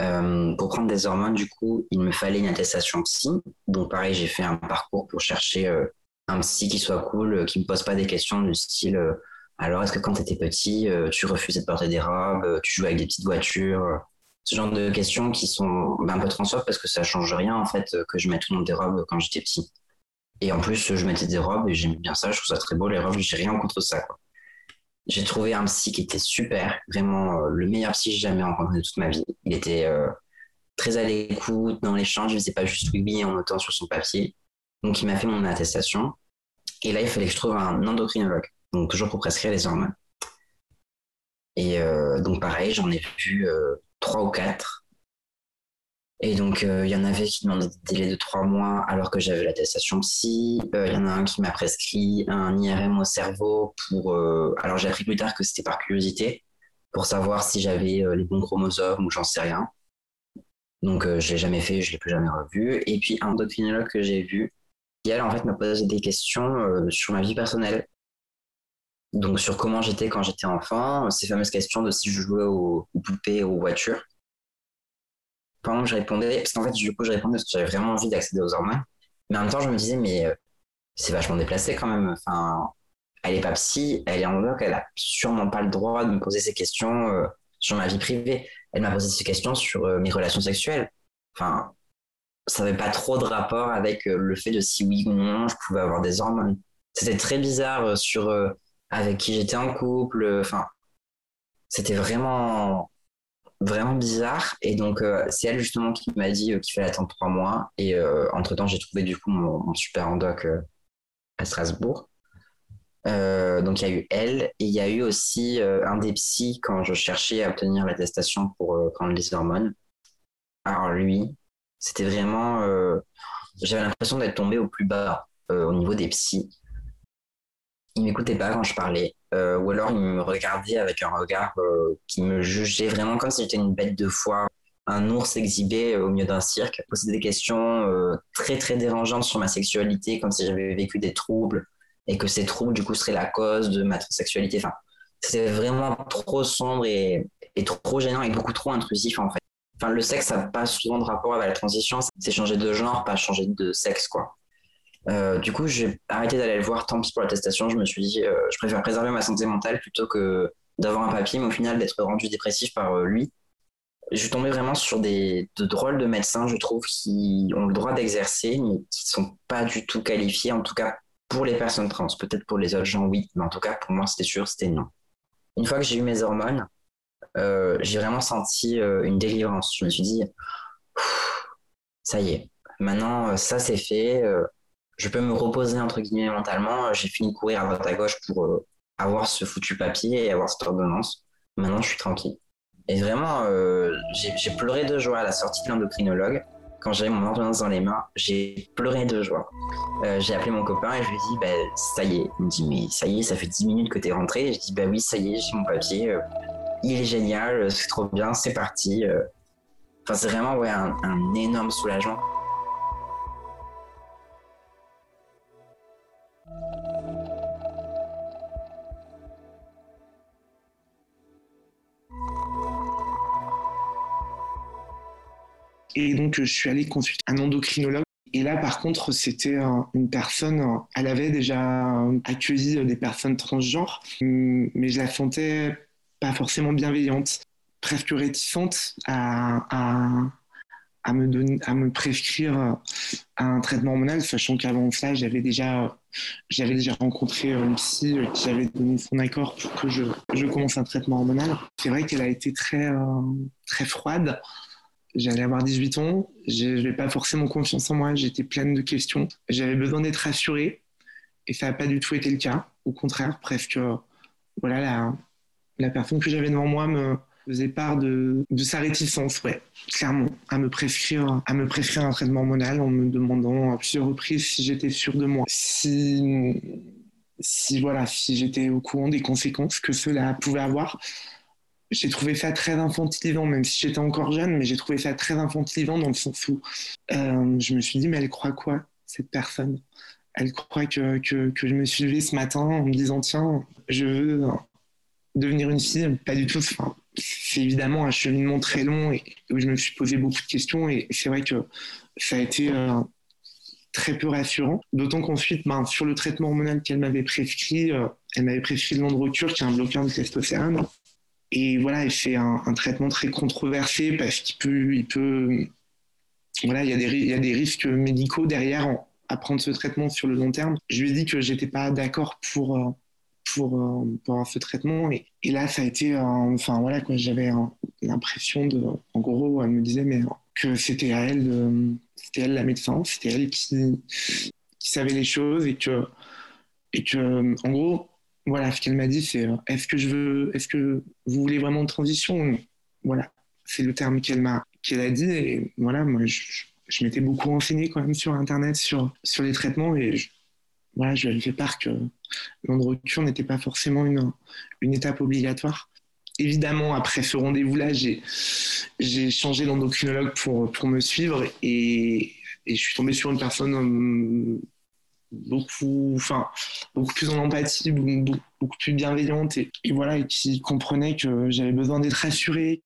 Speaker 5: euh, pour prendre des hormones, du coup, il me fallait une attestation psy. Donc, pareil, j'ai fait un parcours pour chercher euh, un psy qui soit cool, euh, qui me pose pas des questions du style alors, est-ce que quand tu étais petit, tu refusais de porter des robes, tu jouais avec des petites voitures Ce genre de questions qui sont ben, un peu transphobes parce que ça change rien, en fait, que je mette tout le monde des robes quand j'étais petit. Et en plus, je mettais des robes et j'aime bien ça, je trouve ça très beau, les robes, j'ai rien contre ça. J'ai trouvé un psy qui était super, vraiment euh, le meilleur psy que j'ai jamais rencontré de toute ma vie. Il était euh, très à l'écoute dans l'échange, il faisait pas juste oui en notant sur son papier. Donc il m'a fait mon attestation. Et là, il fallait que je trouve un endocrinologue, donc toujours pour prescrire les hormones. Et euh, donc pareil, j'en ai vu trois ou quatre. Et donc, euh, il y en avait qui demandaient des délais de trois mois alors que j'avais l'attestation psy. Euh, il y en a un qui m'a prescrit un IRM au cerveau pour. Euh, alors, j'ai appris plus tard que c'était par curiosité pour savoir si j'avais les bons chromosomes ou j'en sais rien. Donc, je l'ai jamais fait, je l'ai plus jamais revu. Et puis, un endocrinologue que j'ai vu qui, elle, en fait, m'a posé des questions sur ma vie personnelle. Donc, sur comment j'étais quand j'étais enfant, ces fameuses questions de si je jouais aux, poupées, aux voitures pendant que je répondais, parce qu'en fait, du coup, je répondais parce que j'avais vraiment envie d'accéder aux hormones. Mais en même temps, je me disais, mais euh, c'est vachement déplacé quand même. Enfin, elle est pas psy, elle est en bloc, elle a sûrement pas le droit de me poser ces questions euh, sur ma vie privée. Elle m'a posé ces questions sur euh, mes relations sexuelles. Enfin, ça n'avait pas trop de rapport avec le fait de si oui ou non je pouvais avoir des hormones. C'était très bizarre sur avec qui j'étais en couple. Enfin, c'était vraiment vraiment bizarre. Et donc, euh, c'est elle justement qui m'a dit euh, qu'il fallait attendre trois mois. Et euh, entre-temps, j'ai trouvé du coup mon, super endoc à Strasbourg. donc, il y a eu elle. Et il y a eu aussi un des psys quand je cherchais à obtenir l'attestation pour prendre les hormones. Alors, lui, c'était vraiment. J'avais l'impression d'être tombé au plus bas au niveau des psys. Il m'écoutait pas quand je parlais. Euh, ou alors il me regardait avec un regard euh, qui me jugeait vraiment comme si j'étais une bête de foire, un ours exhibé euh, au milieu d'un cirque, posait des questions très très dérangeantes sur ma sexualité, comme si j'avais vécu des troubles et que ces troubles du coup seraient la cause de ma sexualité. Enfin, c'était vraiment trop sombre et, trop gênant et beaucoup trop intrusif en fait. Le sexe, ça n'a pas souvent de rapport avec la transition, c'est changer de genre, pas changer de sexe quoi. Euh, du coup, j'ai arrêté d'aller le voir tant pis pour l'attestation. Je me suis dit, euh, je préfère préserver ma santé mentale plutôt que d'avoir un papier, mais au final d'être rendu dépressif par euh, lui. Je suis tombé vraiment sur des de drôles de médecins, je trouve, qui ont le droit d'exercer, mais qui ne sont pas du tout qualifiés, en tout cas pour les personnes trans. Peut-être pour les autres gens, oui, mais en tout cas, pour moi, c'était sûr, c'était non. Une fois que j'ai eu mes hormones, j'ai vraiment senti une délivrance. Je me suis dit, ça y est, maintenant, ça c'est fait je peux me reposer entre guillemets mentalement. J'ai fini de courir à droite à gauche pour euh, avoir ce foutu papier et avoir cette ordonnance. Maintenant, je suis tranquille. Et vraiment, euh, j'ai pleuré de joie à la sortie de l'endocrinologue. Quand j'avais mon ordonnance dans les mains, j'ai pleuré de joie. Euh, j'ai appelé mon copain et je lui ai dit, bah, ça y est. Il me dit, mais ça y est, ça fait 10 minutes que tu es rentré. Et je dis, bah oui, ça y est, j'ai mon papier. il est génial, c'est trop bien, c'est parti. Enfin, c'est vraiment ouais, un énorme soulagement.
Speaker 4: Et donc, je suis allé consulter un endocrinologue. Et là, par contre, c'était une personne, elle avait déjà accueilli des personnes transgenres, mais je la sentais pas forcément bienveillante, presque réticente à, me, prescrire un traitement hormonal, sachant qu'avant ça, j'avais déjà, rencontré une psy qui avait donné son accord pour que je, je commence un traitement hormonal. C'est vrai qu'elle a été très, euh, très froide J'allais avoir 18 ans, je n'avais pas forcément confiance en moi, j'étais pleine de questions. J'avais besoin d'être rassurée et ça n'a pas du tout été le cas. Au contraire, presque, voilà, la, personne que j'avais devant moi me faisait part de, sa réticence, ouais, clairement, à me prescrire, à me prescrire un traitement hormonal en me demandant à plusieurs reprises si j'étais sûre de moi, si voilà, si j'étais au courant des conséquences que cela pouvait avoir j'ai trouvé ça très infantilisant, même si j'étais encore jeune, mais j'ai trouvé ça très infantilisant dans le sens où euh, je me suis dit, mais elle croit quoi, cette personne? Elle croit que, que, je me suis levé ce matin en me disant, tiens, je veux devenir une fille? Pas du tout. Enfin, c'est évidemment un cheminement très long et où je me suis posé beaucoup de questions et c'est vrai que ça a été euh, très peu rassurant. D'autant qu'ensuite, ben, sur le traitement hormonal qu'elle m'avait prescrit, euh, elle m'avait prescrit l'androcure, qui est un bloqueur de testostérone. Et voilà, il fait un, traitement très controversé parce qu'il peut, il peut, voilà, il y a des, il y a des risques médicaux derrière en, à prendre ce traitement sur le long terme. Je lui ai dit que j'étais pas d'accord pour, euh, pour, euh, pour ce traitement. Et, et, là, ça a été, enfin voilà, quoi, j'avais l'impression de, en gros, elle me disait, mais que c'était à elle, c'était elle la médecin, c'était elle qui, qui savait les choses et que, et que, en gros, voilà, ce qu'elle m'a dit, c'est est-ce que je veux, est-ce que vous voulez vraiment une transition Voilà, c'est le terme qu'elle m'a, qu'elle a dit. Et voilà, moi, je, je m'étais beaucoup renseigné quand même sur Internet, sur, sur les traitements. Et voilà, je lui ai fait part que l'androcure n'était pas forcément une, une étape obligatoire. Évidemment, après ce rendez-vous-là, j'ai, j'ai changé d'endocrinologue pour, pour me suivre et, et je suis tombé sur une personne beaucoup, plus en empathie, beaucoup, plus bienveillante et, qui comprenait que j'avais besoin d'être rassuré.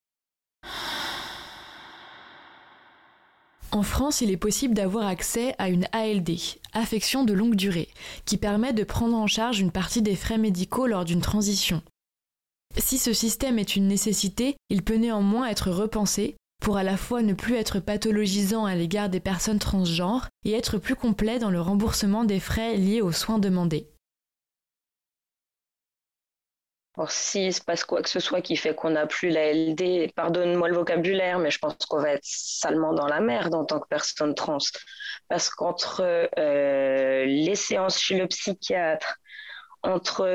Speaker 2: En France, il est possible d'avoir accès à une ALD, affection de longue durée, qui permet de prendre en charge une partie des frais médicaux lors d'une transition. Si ce système est une nécessité, il peut néanmoins être repensé pour à la fois ne plus être pathologisant à l'égard des personnes transgenres et être plus complet dans le remboursement des frais liés aux soins demandés.
Speaker 3: Or, s'il se passe quoi que ce soit qui fait qu'on n'a plus la LD, pardonne-moi le vocabulaire, mais je pense qu'on va être salement dans la merde en tant que personne trans. Parce qu'entre euh, les séances chez le psychiatre, entre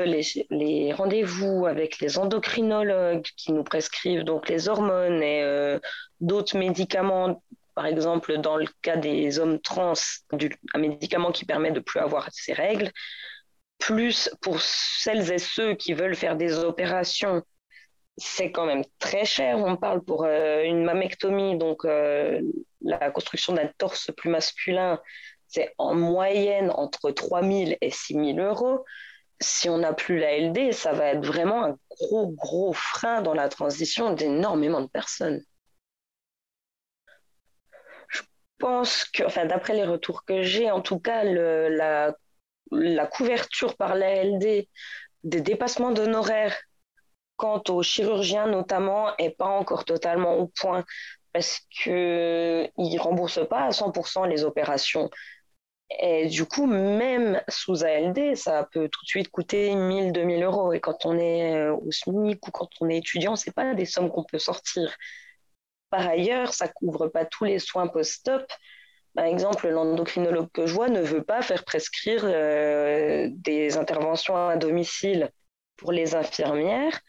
Speaker 3: les, rendez-vous avec les endocrinologues qui nous prescrivent donc les hormones et euh, d'autres médicaments, par exemple dans le cas des hommes trans, du, un médicament qui permet de plus avoir ses règles, plus pour celles et ceux qui veulent faire des opérations, c'est quand même très cher. On parle pour euh, une mammectomie, donc euh, la construction d'un torse plus masculin, c'est en moyenne entre 3 000 et 6 000 euros si on n'a plus la LD, ça va être vraiment un gros, gros frein dans la transition d'énormément de personnes. Je pense que, enfin, d'après les retours que j'ai, en tout cas, la, couverture par la LD des dépassements d'honoraires quant aux chirurgiens notamment n'est pas encore totalement au point parce qu'ils ne remboursent pas à 100% les opérations. Et du coup, même sous ALD, ça peut tout de suite coûter 1000, 2000 euros. Et quand on est euh, au SMIC ou quand on est étudiant, c'est pas des sommes qu'on peut sortir. Par ailleurs, ça couvre pas tous les soins post-op. Par exemple, l'endocrinologue que je vois ne veut pas faire prescrire euh, des interventions à domicile pour les infirmières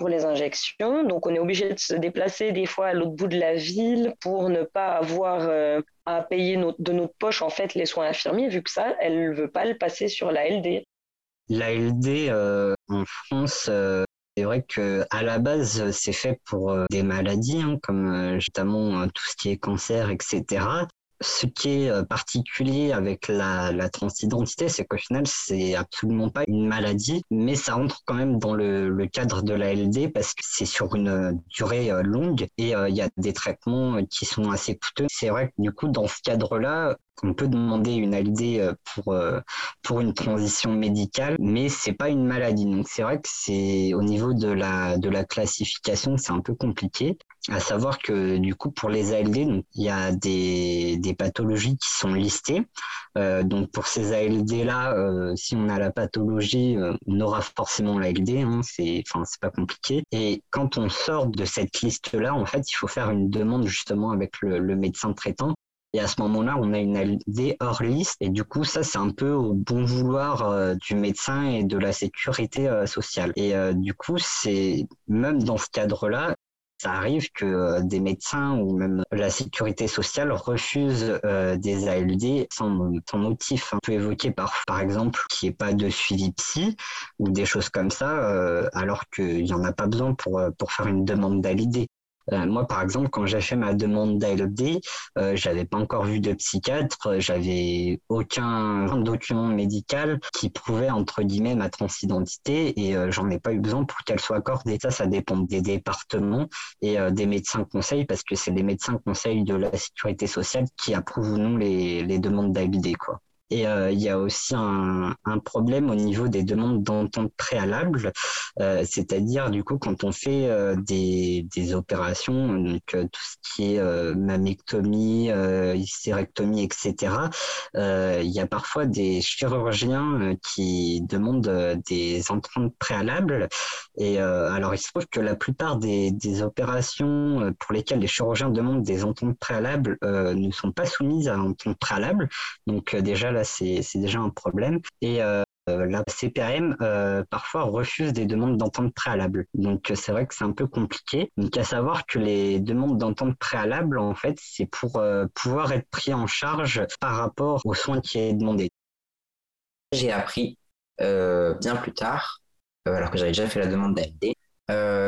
Speaker 3: pour les injections. Donc, on est obligé de se déplacer des fois à l'autre bout de la ville pour ne pas avoir euh, à payer de notre poche en fait les soins infirmiers, vu que ça, elle veut pas le passer sur la LD.
Speaker 6: Euh, en France, euh, c'est vrai que à la base, c'est fait pour euh, des maladies, hein, comme notamment tout ce qui est cancer, etc ce qui est particulier avec la, transidentité, c'est qu'au final, c'est absolument pas une maladie, mais ça entre quand même dans le, cadre de la LD parce que c'est sur une durée longue et il y a des traitements qui sont assez coûteux. C'est vrai que du coup, dans ce cadre-là, on peut demander une LD pour pour une transition médicale, mais c'est pas une maladie. Donc c'est vrai que c'est au niveau de la de la classification, c'est un peu compliqué. À savoir que du coup pour les ALD, il y a des, des pathologies qui sont listées. Euh, donc pour ces ALD là, euh, si on a la pathologie, euh, on aura forcément l'ALD. Hein, c'est enfin c'est pas compliqué. Et quand on sort de cette liste là, en fait, il faut faire une demande justement avec le médecin traitant et à ce moment-là, on a une LD hors liste. Et du coup, ça, c'est un peu au bon vouloir euh, du médecin et de la sécurité euh, sociale. Et euh, du coup, c'est même dans ce cadre-là, Ça arrive que des médecins ou même la sécurité sociale refusent des ALD sans, sans motif. On peut évoquer par, par exemple qu'il n'y ait pas de suivi psy ou des choses comme ça, alors qu'il n'y en a pas besoin pour, pour faire une demande d'ALD. Euh, moi, par exemple, quand j'ai fait ma demande d'ALD, euh, j'avais pas encore vu de psychiatre, j'avais aucun document médical qui prouvait entre guillemets ma transidentité et euh, j'en ai pas eu besoin pour qu'elle soit accordée. Ça, ça dépend des départements et euh, des médecins conseils parce que c'est les médecins conseils de la sécurité sociale qui approuvent ou non les, les demandes d'ALD, quoi. Et euh, il y a aussi un, problème au niveau des demandes d'entente préalable, euh, c'est-à-dire du coup quand on fait euh, des, des, opérations, donc tout ce qui est mammectomie, hystérectomie, etc. il y a parfois des chirurgiens qui demandent des ententes préalables. Et alors il se trouve que la plupart des, des, opérations pour lesquelles les chirurgiens demandent des ententes préalables ne sont pas soumises à entente préalable. Donc déjà c'est déjà un problème. Et euh, la CPRM euh, parfois refuse des demandes d'entente préalable. Donc c'est vrai que c'est un peu compliqué. Donc à savoir que les demandes d'entente préalable, en fait, c'est pour euh, pouvoir être pris en charge par rapport aux soins qui est demandé.
Speaker 5: J'ai appris bien plus tard, alors que j'avais déjà fait la demande d'ALD,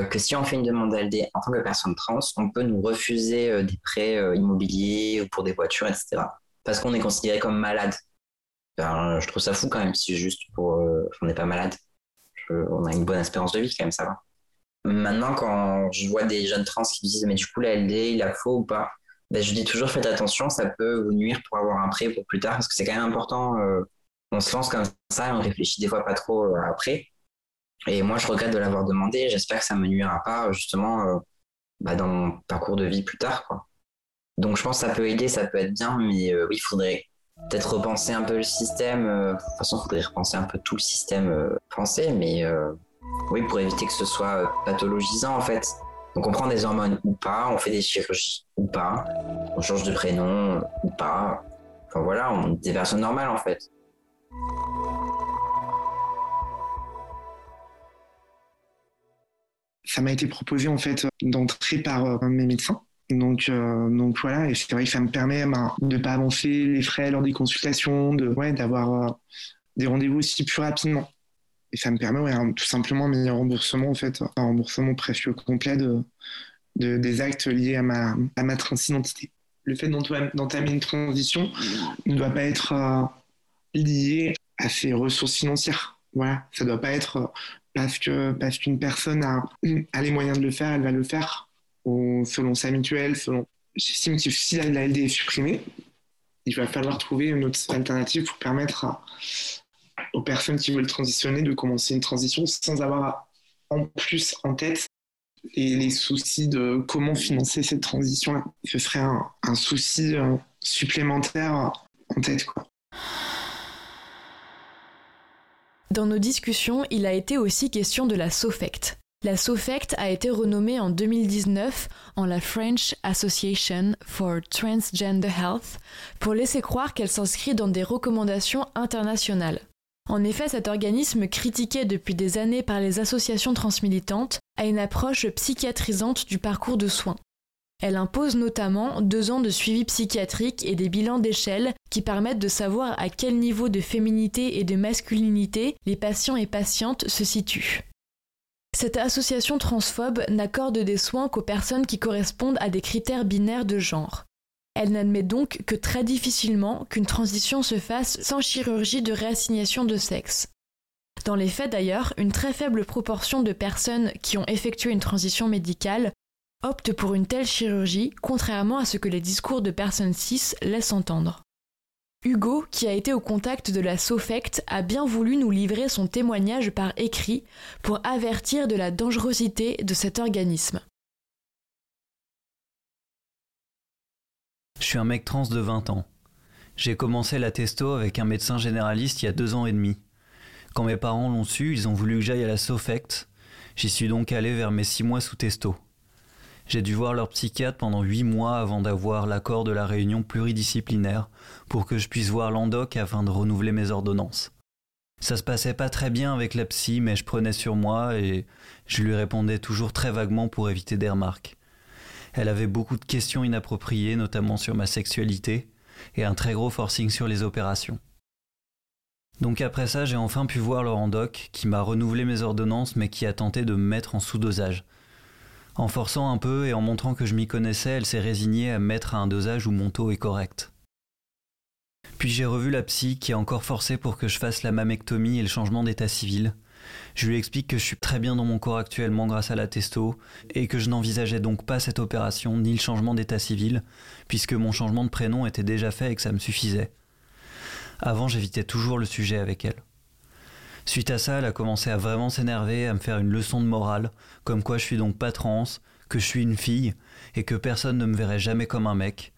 Speaker 5: que si on fait une demande d'ALD en tant que personne trans, on peut nous refuser des prêts immobiliers ou pour des voitures, etc. Parce qu'on est considéré comme malade je trouve ça fou quand même, si juste pour. Euh, on n'est pas malade. on a une bonne espérance de vie quand même, ça va. Maintenant, quand je vois des jeunes trans qui disent, mais du coup, la LD, il la faut ou pas ben, Je dis toujours, faites attention, ça peut vous nuire pour avoir un prêt pour plus tard, parce que c'est quand même important. Euh, on se lance comme ça on réfléchit des fois pas trop euh, après. Et moi, je regrette de l'avoir demandé. J'espère que ça me nuira pas, justement, bah, dans mon parcours de vie plus tard. Quoi. Donc, je pense que ça peut aider, ça peut être bien, mais oui, il faudrait peut-être repenser un peu le système. Euh, de toute façon, il faudrait repenser un peu tout le système euh, français, mais euh, oui, pour éviter que ce soit pathologisant en fait. Donc on prend des hormones ou pas, on fait des chirurgies ou pas, on change de prénom ou pas. Enfin voilà, on est des personnes normales en fait.
Speaker 4: Ça m'a été proposé en fait d'entrer par mes médecins donc, euh, donc voilà, et c'est vrai que ça me permet ben, de ne pas avancer les frais lors des consultations, de, d'avoir euh, des rendez-vous aussi plus rapidement. Et ça me permet tout simplement un meilleur remboursement, en fait, un remboursement presque complet de, de, des actes liés à ma, à ma transidentité. Le fait d'entamer une transition ne doit pas être euh, lié à ses ressources financières. Voilà, ça ne doit pas être parce que parce qu'une personne a les moyens de le faire, elle va le faire selon sa mutuelle, selon. J'estime que si la, LD est supprimée, il va falloir trouver une autre alternative pour permettre aux personnes qui veulent transitionner de commencer une transition sans avoir en plus en tête les, soucis de comment financer cette transition-là. Ce serait un, souci euh, supplémentaire en tête.
Speaker 2: Dans nos discussions, il a été aussi question de la SOFECT, la SOFECT a été renommée en 2019 en la French Association for Transgender Health pour laisser croire qu'elle s'inscrit dans des recommandations internationales. En effet, cet organisme critiqué depuis des années par les associations transmilitantes a une approche psychiatrisante du parcours de soins. Elle impose notamment deux ans de suivi psychiatrique et des bilans d'échelle qui permettent de savoir à quel niveau de féminité et de masculinité les patients et patientes se situent. Cette association transphobe n'accorde des soins qu'aux personnes qui correspondent à des critères binaires de genre. Elle n'admet donc que très difficilement qu'une transition se fasse sans chirurgie de réassignation de sexe. Dans les faits d'ailleurs, une très faible proportion de personnes qui ont effectué une transition médicale optent pour une telle chirurgie, contrairement à ce que les discours de personnes cis laissent entendre. Hugo, qui a été au contact de la SOFECT, a bien voulu nous livrer son témoignage par écrit pour avertir de la dangerosité de cet organisme.
Speaker 7: Je suis un mec trans de 20 ans. J'ai commencé la testo avec un médecin généraliste il y a deux ans et demi. Quand mes parents l'ont su, ils ont voulu que j'aille à la SOFECT. J'y suis donc allé vers mes six mois sous testo. J'ai dû voir leur psychiatre pendant huit mois avant d'avoir l'accord de la réunion pluridisciplinaire pour que je puisse voir l'endoc afin de renouveler mes ordonnances. Ça se passait pas très bien avec la psy, mais je prenais sur moi et je lui répondais toujours très vaguement pour éviter des remarques. Elle avait beaucoup de questions inappropriées, notamment sur ma sexualité, et un très gros forcing sur les opérations. Donc après ça, j'ai enfin pu voir Laurent qui m'a renouvelé mes ordonnances, mais qui a tenté de me mettre en sous-dosage. En forçant un peu et en montrant que je m'y connaissais, elle s'est résignée à me mettre à un dosage où mon taux est correct. Puis j'ai revu la psy qui a encore forcé pour que je fasse la mammectomie et le changement d'état civil. Je lui explique que je suis très bien dans mon corps actuellement grâce à la testo et que je n'envisageais donc pas cette opération ni le changement d'état civil puisque mon changement de prénom était déjà fait et que ça me suffisait. Avant, j'évitais toujours le sujet avec elle. Suite à ça, elle a commencé à vraiment s'énerver, à me faire une leçon de morale, comme quoi je suis donc pas trans, que je suis une fille, et que personne ne me verrait jamais comme un mec,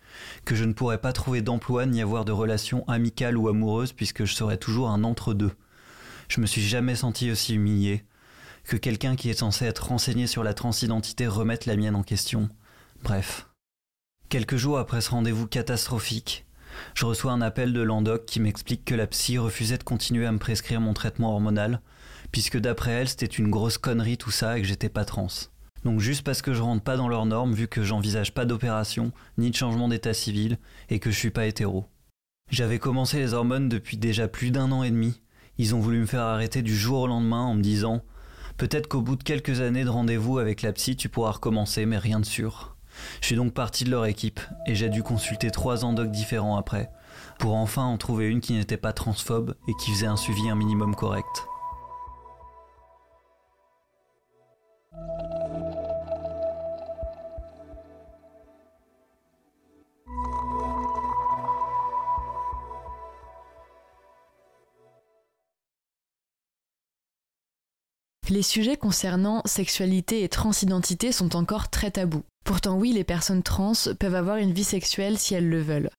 Speaker 7: que je ne pourrais pas trouver d'emploi ni avoir de relations amicales ou amoureuses puisque je serais toujours un entre-deux. Je me suis jamais senti aussi humilié, que quelqu'un qui est censé être renseigné sur la transidentité remette la mienne en question. Bref. Quelques jours après ce rendez-vous catastrophique, je reçois un appel de Landoc qui m'explique que la psy refusait de continuer à me prescrire mon traitement hormonal, puisque d'après elle c'était une grosse connerie tout ça et que j'étais pas trans. Donc juste parce que je rentre pas dans leurs normes vu que j'envisage pas d'opération, ni de changement d'état civil, et que je suis pas hétéro. J'avais commencé les hormones depuis déjà plus d'un an et demi. Ils ont voulu me faire arrêter du jour au lendemain en me disant Peut-être qu'au bout de quelques années de rendez-vous avec la psy, tu pourras recommencer, mais rien de sûr. Je suis donc parti de leur équipe et j'ai dû consulter trois endocs différents après, pour enfin en trouver une qui n'était pas transphobe et qui faisait un suivi un minimum correct.
Speaker 2: Les sujets concernant sexualité et transidentité sont encore très tabous. Pourtant oui, les personnes trans peuvent avoir une vie sexuelle si elles le veulent.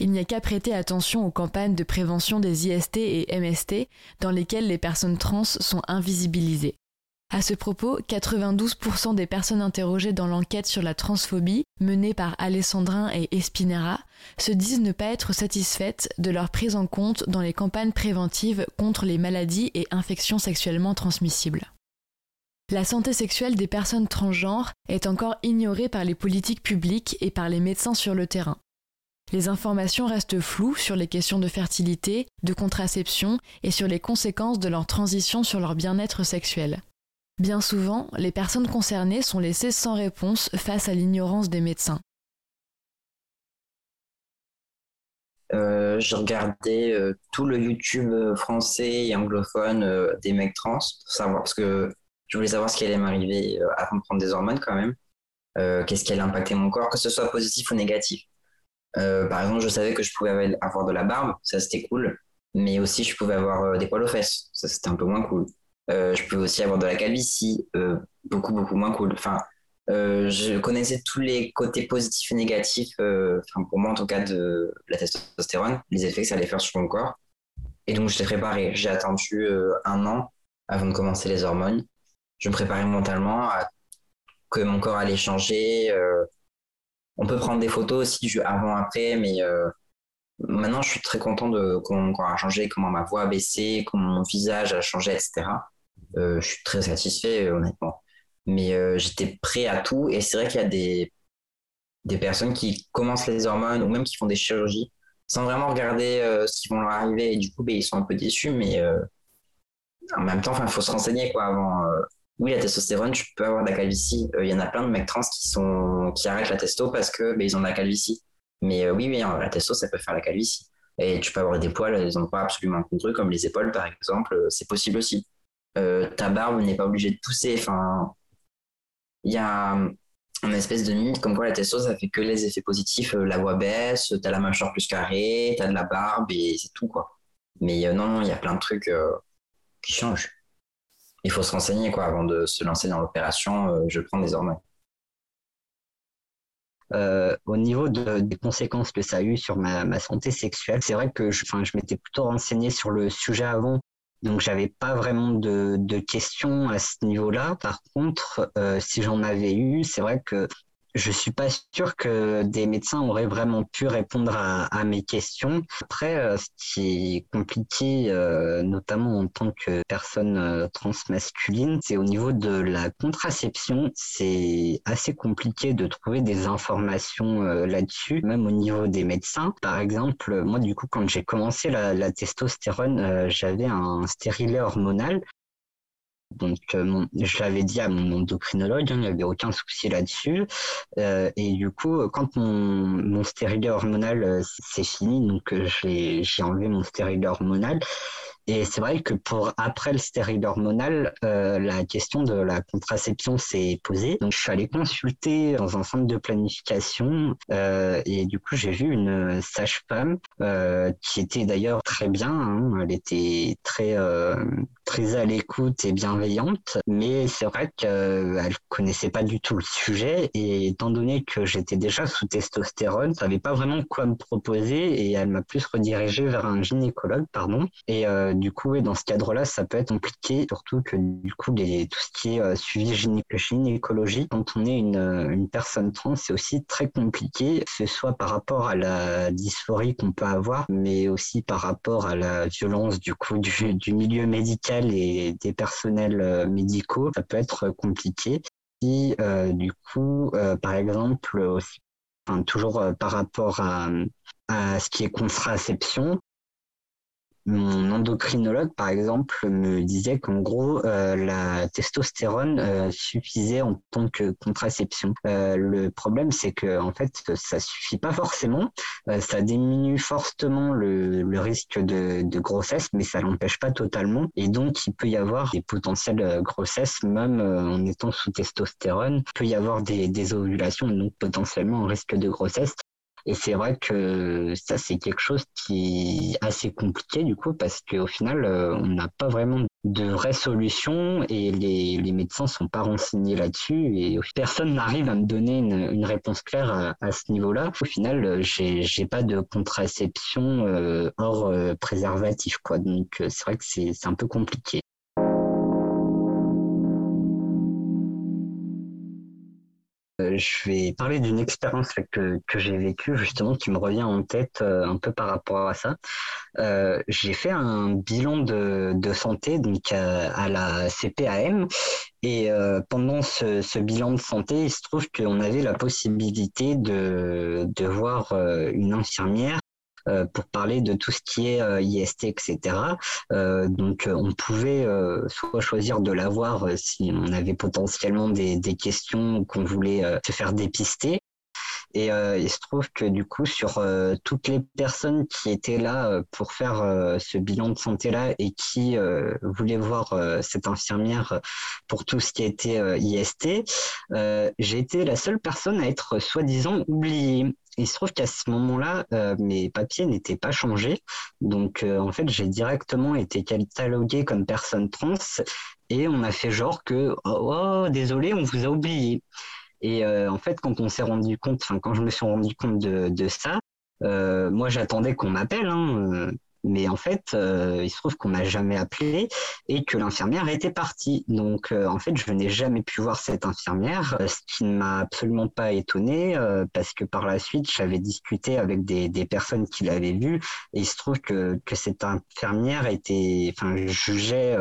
Speaker 2: Il n'y a qu'à prêter attention aux campagnes de prévention des IST et MST dans lesquelles les personnes trans sont invisibilisées. À ce propos, 92% des personnes interrogées dans l'enquête sur la transphobie menée par Alessandrin et Espinera se disent ne pas être satisfaites de leur prise en compte dans les campagnes préventives contre les maladies et infections sexuellement transmissibles. La santé sexuelle des personnes transgenres est encore ignorée par les politiques publiques et par les médecins sur le terrain. Les informations restent floues sur les questions de fertilité, de contraception et sur les conséquences de leur transition sur leur bien-être sexuel. Bien souvent, les personnes concernées sont laissées sans réponse face à l'ignorance des médecins.
Speaker 5: Euh, je regardais euh, tout le YouTube français et anglophone euh, des mecs trans pour savoir parce que je voulais savoir ce qui allait m'arriver euh, avant de prendre des hormones quand même. Euh, qu'est-ce qui allait impacter mon corps, que ce soit positif ou négatif. Euh, par exemple, je savais que je pouvais avoir de la barbe, ça c'était cool, mais aussi je pouvais avoir des poils aux fesses, ça c'était un peu moins cool. Je pouvais aussi avoir de la calvitie, beaucoup beaucoup moins cool. Enfin, je connaissais tous les côtés positifs et négatifs, pour moi en tout cas de la testostérone, les effets que ça allait faire sur mon corps. Et donc j'étais préparé. J'ai attendu un an avant de commencer les hormones je me préparais mentalement à que mon corps allait changer. Euh, on peut prendre des photos aussi du avant-après, mais euh, maintenant je suis très content de comment mon corps a changé, comment ma voix a baissé, comment mon visage a changé, etc. Euh, je suis très satisfait, honnêtement. Mais j'étais prêt à tout, et c'est vrai qu'il y a des, des personnes qui commencent les hormones ou même qui font des chirurgies sans vraiment regarder ce qui vont leur arriver, et du coup, ben, ils sont un peu déçus, mais en même temps, il faut se renseigner quoi, avant oui, la testostérone, tu peux avoir de la calvitie. Il euh, y en a plein de mecs trans qui, sont, qui arrêtent la testo parce que ben, ils ont de la calvicie. Mais euh, oui, oui, hein, la testo, ça peut faire la calvicie. Et tu peux avoir des poils, ils n'ont pas absolument contre comme les épaules, par exemple. Euh, c'est possible aussi. Ta barbe n'est pas obligée de pousser. Enfin, il y a une espèce de mythe comme quoi la testo, ça fait que les effets positifs. la voix baisse, tu as la mâchoire plus carrée, tu as de la barbe et c'est tout, quoi. Mais non, non, il y a plein de trucs qui changent il faut se renseigner quoi avant de se lancer dans l'opération. Euh, je prends désormais.
Speaker 6: Euh, au niveau des conséquences que ça a eu sur ma, santé sexuelle, c'est vrai que je, je m'étais plutôt renseigné sur le sujet avant, donc j'avais pas vraiment de, questions à ce niveau-là. Par contre, euh, si j'en avais eu, c'est vrai que je suis pas sûr que des médecins auraient vraiment pu répondre à, mes questions. Après, euh, ce qui est compliqué, euh, notamment en tant que personne euh, transmasculine, c'est au niveau de la contraception. C'est assez compliqué de trouver des informations là-dessus, même au niveau des médecins. Par exemple, moi, du coup, quand j'ai commencé la, la testostérone, j'avais un stérilet hormonal donc, euh, je l'avais dit à mon endocrinologue, hein, il n'y avait aucun souci là-dessus. Euh, et du coup, quand mon, mon stérilet hormonal euh, fini, donc j'ai enlevé mon stérilet hormonal, et c'est vrai que pour après le stérile hormonal, euh, la question de la contraception s'est posée. Donc je suis allé consulter dans un centre de planification euh, et du coup j'ai vu une sage-femme euh, qui était d'ailleurs très bien. Hein. Elle était très très à l'écoute et bienveillante, mais c'est vrai qu'elle connaissait pas du tout le sujet et étant donné que j'étais déjà sous testostérone, je savais pas vraiment quoi me proposer et elle m'a plus redirigé vers un gynécologue, pardon. Et du coup, dans ce cadre-là, ça peut être compliqué, surtout que du coup, tout ce qui est euh, suivi gynécologie, quand on est une, euh, une personne trans, c'est aussi très compliqué, que ce soit par rapport à la dysphorie qu'on peut avoir, mais aussi par rapport à la violence du coup [laughs] du, milieu médical et des personnels euh, médicaux, ça peut être compliqué. Si du coup, par exemple, enfin, toujours par rapport à ce qui est contraception, mon endocrinologue, par exemple, me disait qu'en gros, euh, la testostérone euh, suffisait en tant que contraception. Euh, le problème, c'est que en fait, ça suffit pas forcément. ça diminue fortement le, le risque de, de, grossesse, mais ça l'empêche pas totalement. Et donc, il peut y avoir des potentielles grossesses, même en étant sous testostérone. Il peut y avoir des, des ovulations, donc potentiellement un risque de grossesse. Et c'est vrai que ça, c'est quelque chose qui est assez compliqué du coup, parce qu'au final, euh, on n'a pas vraiment de vraie solution et les, les médecins sont pas renseignés là-dessus et personne n'arrive à me donner une, une réponse claire à, ce niveau-là. Au final, j'ai, j'ai pas de contraception euh, hors euh, préservatif, quoi. Donc, c'est vrai que c'est un peu compliqué. Euh, je vais parler d'une expérience que, que j'ai vécue justement qui me revient en tête euh, un peu par rapport à ça. Euh, j'ai fait un bilan de, de santé donc à, la CPAM et pendant ce, bilan de santé, il se trouve qu'on avait la possibilité de, de voir une infirmière pour parler de tout ce qui est euh, IST, etc. Euh, donc on pouvait soit choisir de l'avoir si on avait potentiellement des, des questions qu'on voulait se faire dépister, et il se trouve que du coup, sur toutes les personnes qui étaient là pour faire ce bilan de santé-là et qui voulaient voir cette infirmière pour tout ce qui était IST, j'ai été la seule personne à être soi-disant oubliée. Il se trouve qu'à ce moment-là, euh, mes papiers n'étaient pas changés. Donc, euh, en fait, j'ai directement été catalogué comme personne trans et on a fait genre que, oh, oh désolé, on vous a oublié. Et euh, en fait, quand on s'est rendu compte, enfin, quand je me suis rendu compte de, de ça, moi, j'attendais qu'on m'appelle. Hein, mais en fait, euh, il se trouve qu'on m'a jamais appelé et que l'infirmière était partie. Donc, euh, en fait, je n'ai jamais pu voir cette infirmière, euh, ce qui ne m'a absolument pas étonné parce que par la suite, j'avais discuté avec des, des personnes qui l'avaient vue et il se trouve que, que cette infirmière était, enfin, jugeait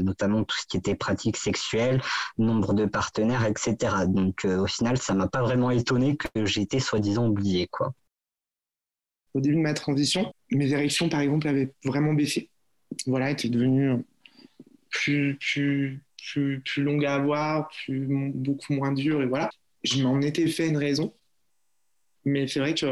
Speaker 6: notamment tout ce qui était pratique sexuelle, nombre de partenaires, etc. Donc, au final, ça m'a pas vraiment étonné que été soi-disant oublié, quoi
Speaker 4: au début de ma transition, mes érections, par exemple, avaient vraiment baissé. Voilà, étaient devenues plus, plus, plus, plus longues à avoir, plus, beaucoup moins dures, et voilà. Je m'en étais fait une raison, mais c'est vrai que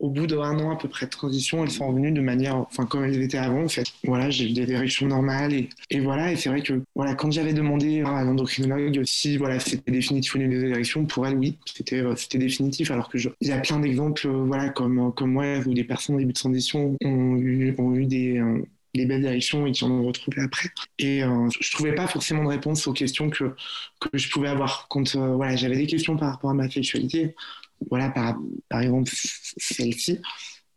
Speaker 4: au bout d'un an à peu près de transition, elles sont revenues de manière, enfin comme elles étaient avant en fait. Voilà, j'ai eu des érections normales et, voilà. Et c'est vrai que voilà, quand j'avais demandé à l'endocrinologue si voilà c'était définitif ou des érections, pour elle oui, c'était euh, c'était définitif. Alors que il y a plein d'exemples, euh, voilà, comme comme moi où des personnes au début de transition ont eu ont eu des euh, des belles érections et qui en ont retrouvé après. Et je trouvais pas forcément de réponse aux questions que, que je pouvais avoir. Quand voilà, j'avais des questions par rapport à ma sexualité, voilà, par, exemple, celle-ci,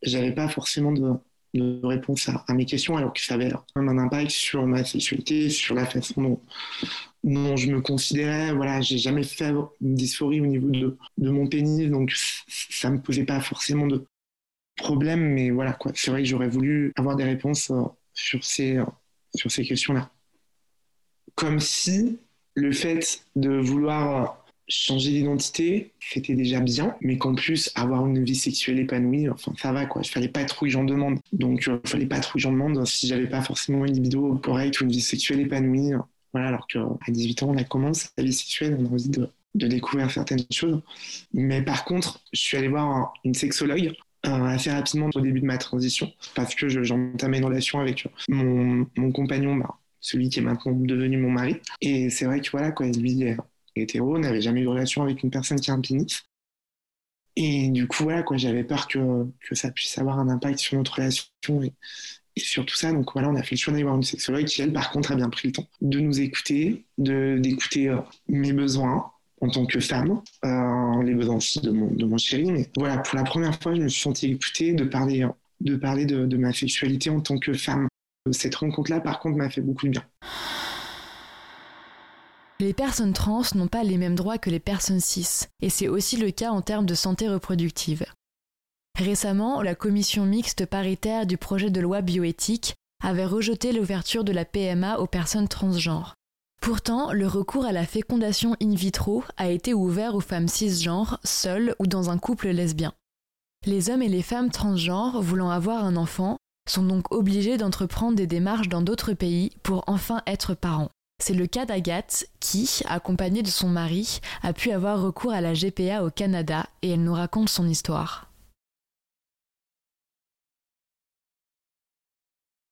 Speaker 4: j'avais pas forcément de, de réponse à, mes questions, alors que ça avait un impact sur ma sexualité, sur la façon dont, je me considérais. Voilà, j'ai jamais fait une dysphorie au niveau de, mon pénis, donc ça me posait pas forcément de problème, mais voilà. C'est vrai que j'aurais voulu avoir des réponses euh, euh, sur ces questions-là. Comme si le fait de vouloir changer d'identité, c'était déjà bien, mais qu'en plus, avoir une vie sexuelle épanouie, enfin, ça va, quoi. Fallait pas trop que j'en demande. Donc, euh, fallait pas trop que j'en demande si j'avais pas forcément une libido correcte ou une vie sexuelle épanouie. Voilà, alors qu'à 18 ans, on a commencé la vie sexuelle, on a envie de, de découvrir certaines choses. Mais par contre, je suis allé voir une sexologue euh, assez rapidement au début de ma transition parce que j'entamais une relation avec mon, mon compagnon, bah, celui qui est maintenant devenu mon mari. Et c'est vrai que voilà, quoi, lui, hétéro, n'avait jamais eu de relation avec une personne qui a un pénis. Et du coup, voilà, quoi, j'avais peur que, que ça puisse avoir un impact sur notre relation et, sur tout ça. Donc voilà, on a fait le choix d'aller voir une sexologue qui, elle, par contre, a bien pris le temps de nous écouter, d'écouter euh, mes besoins en tant que femme, euh, les besoins aussi de mon, de mon chéri. Mais voilà, pour la première fois, je me suis sentie écoutée de parler, de, parler de, de ma sexualité en tant que femme. Cette rencontre-là, par contre, m'a fait beaucoup de bien.
Speaker 2: Les personnes trans n'ont pas les mêmes droits que les personnes cis, et c'est aussi le cas en termes de santé reproductive. Récemment, la commission mixte paritaire du projet de loi bioéthique avait rejeté l'ouverture de la PMA aux personnes transgenres. Pourtant, le recours à la fécondation in vitro a été ouvert aux femmes cisgenres, seules ou dans un couple lesbien. Les hommes et les femmes transgenres voulant avoir un enfant sont donc obligés d'entreprendre des démarches dans d'autres pays pour enfin être parents. C'est le cas d'Agathe qui, accompagnée de son mari, a pu avoir recours à la GPA au Canada et elle nous raconte son histoire.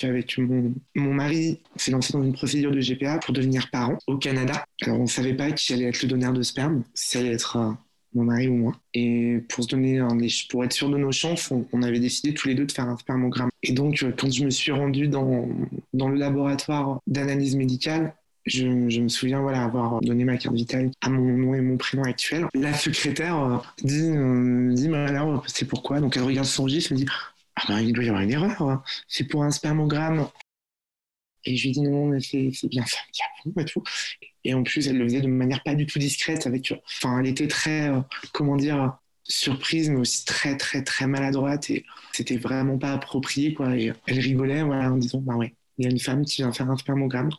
Speaker 4: Avec mon, mari, on s'est lancé dans une procédure de GPA pour devenir parent au Canada. Alors on ne savait pas qui allait être le donneur de sperme, si ça allait être euh, mon mari ou moi. Et pour se donner pour être sûr de nos chances, on, avait décidé tous les deux de faire un spermogramme. Et donc, euh, quand je me suis rendu dans, dans le laboratoire d'analyse médicale, je, me souviens voilà, avoir donné ma carte vitale à mon nom et mon prénom actuel. La secrétaire euh, dit, euh, dit bah, alors, c'est pourquoi? Donc elle regarde son registre et me dit Ah ben, il doit y avoir une erreur, hein. c'est pour un spermogramme. Et je lui dis non, mais c'est bien ça. Et, tout. et en plus, elle le faisait de manière pas du tout discrète. Avec, enfin, elle était très, euh, comment dire, surprise, mais aussi très, très, très maladroite. Et c'était vraiment pas approprié. Quoi. Elle rigolait voilà, en disant Bah ouais, il y a une femme qui vient faire un spermogramme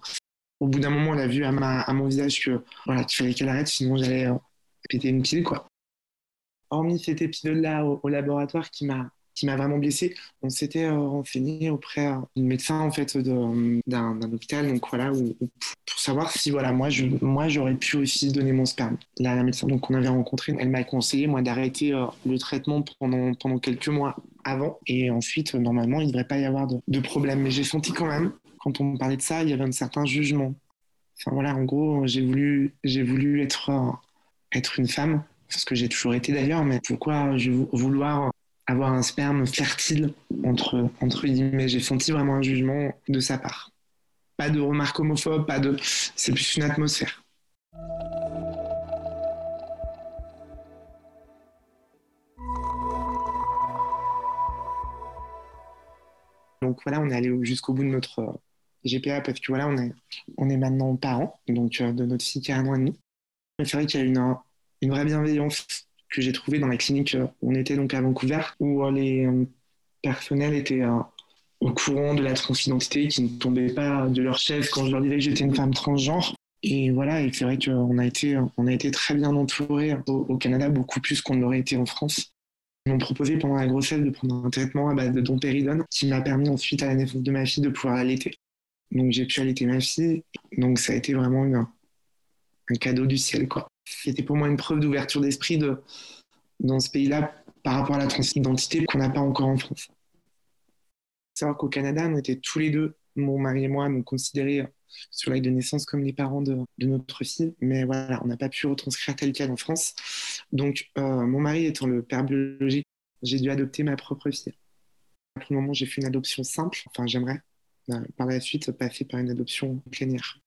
Speaker 4: au bout d'un moment, elle a vu à, mon visage que voilà, qu'il fallait qu'elle arrête, sinon j'allais euh, péter une pile. Quoi. Hormis cet épisode-là au, laboratoire qui m'a qui m'a vraiment blessé, on s'était euh, renseigné auprès euh, d'un médecin en fait d'un hôpital, donc voilà, pour savoir si voilà moi je moi j'aurais pu aussi donner mon sperme. La, la médecin donc qu'on avait rencontré, elle m'a conseillé moi d'arrêter le traitement pendant pendant quelques mois avant et ensuite normalement il ne devrait pas y avoir de problème. Mais j'ai senti quand même quand on parlait de ça, il y avait un certain jugement. Enfin voilà, en gros, j'ai voulu, j'ai voulu être, euh, être une femme, ce que j'ai toujours été d'ailleurs, mais pourquoi vouloir avoir un sperme fertile entre, entre guillemets? J'ai senti vraiment un jugement de sa part. Pas de remarques homophobes, pas de. C'est plus une atmosphère. Donc voilà, on est allé jusqu'au bout de notre, GPA parce que voilà, on est, on est maintenant parents, donc euh, de notre fille qui a un an et demi. C'est vrai qu'il y a une, une vraie bienveillance que j'ai trouvée dans la clinique euh, où on était donc à Vancouver, où euh, les personnels étaient au courant de la transidentité, qui ne tombaient pas de leur chef quand je leur disais que j'étais une femme transgenre. Et voilà, et c'est vrai qu'on a été, a été très bien entourés au, Canada, beaucoup plus qu'on l'aurait été en France. Ils m'ont proposé pendant la grossesse de prendre un traitement à base de dompéridone qui m'a permis ensuite à la naissance de ma fille de pouvoir allaiter. Donc j'ai pu allaiter ma fille. Donc ça a été vraiment un cadeau du ciel. C'était pour moi une preuve d'ouverture d'esprit de, dans ce pays-là par rapport à la transidentité qu'on n'a pas encore en France. savoir qu'au Canada, on était tous les deux, mon mari et moi, nous considérés sur l'acte de naissance comme les parents de, notre fille. Mais voilà, on n'a pas pu retranscrire tel quel en France. Donc euh, mon mari étant le père biologique, j'ai dû adopter ma propre fille. Pour le moment, j'ai fait une adoption simple. Enfin, j'aimerais par la suite passer par une adoption plénière.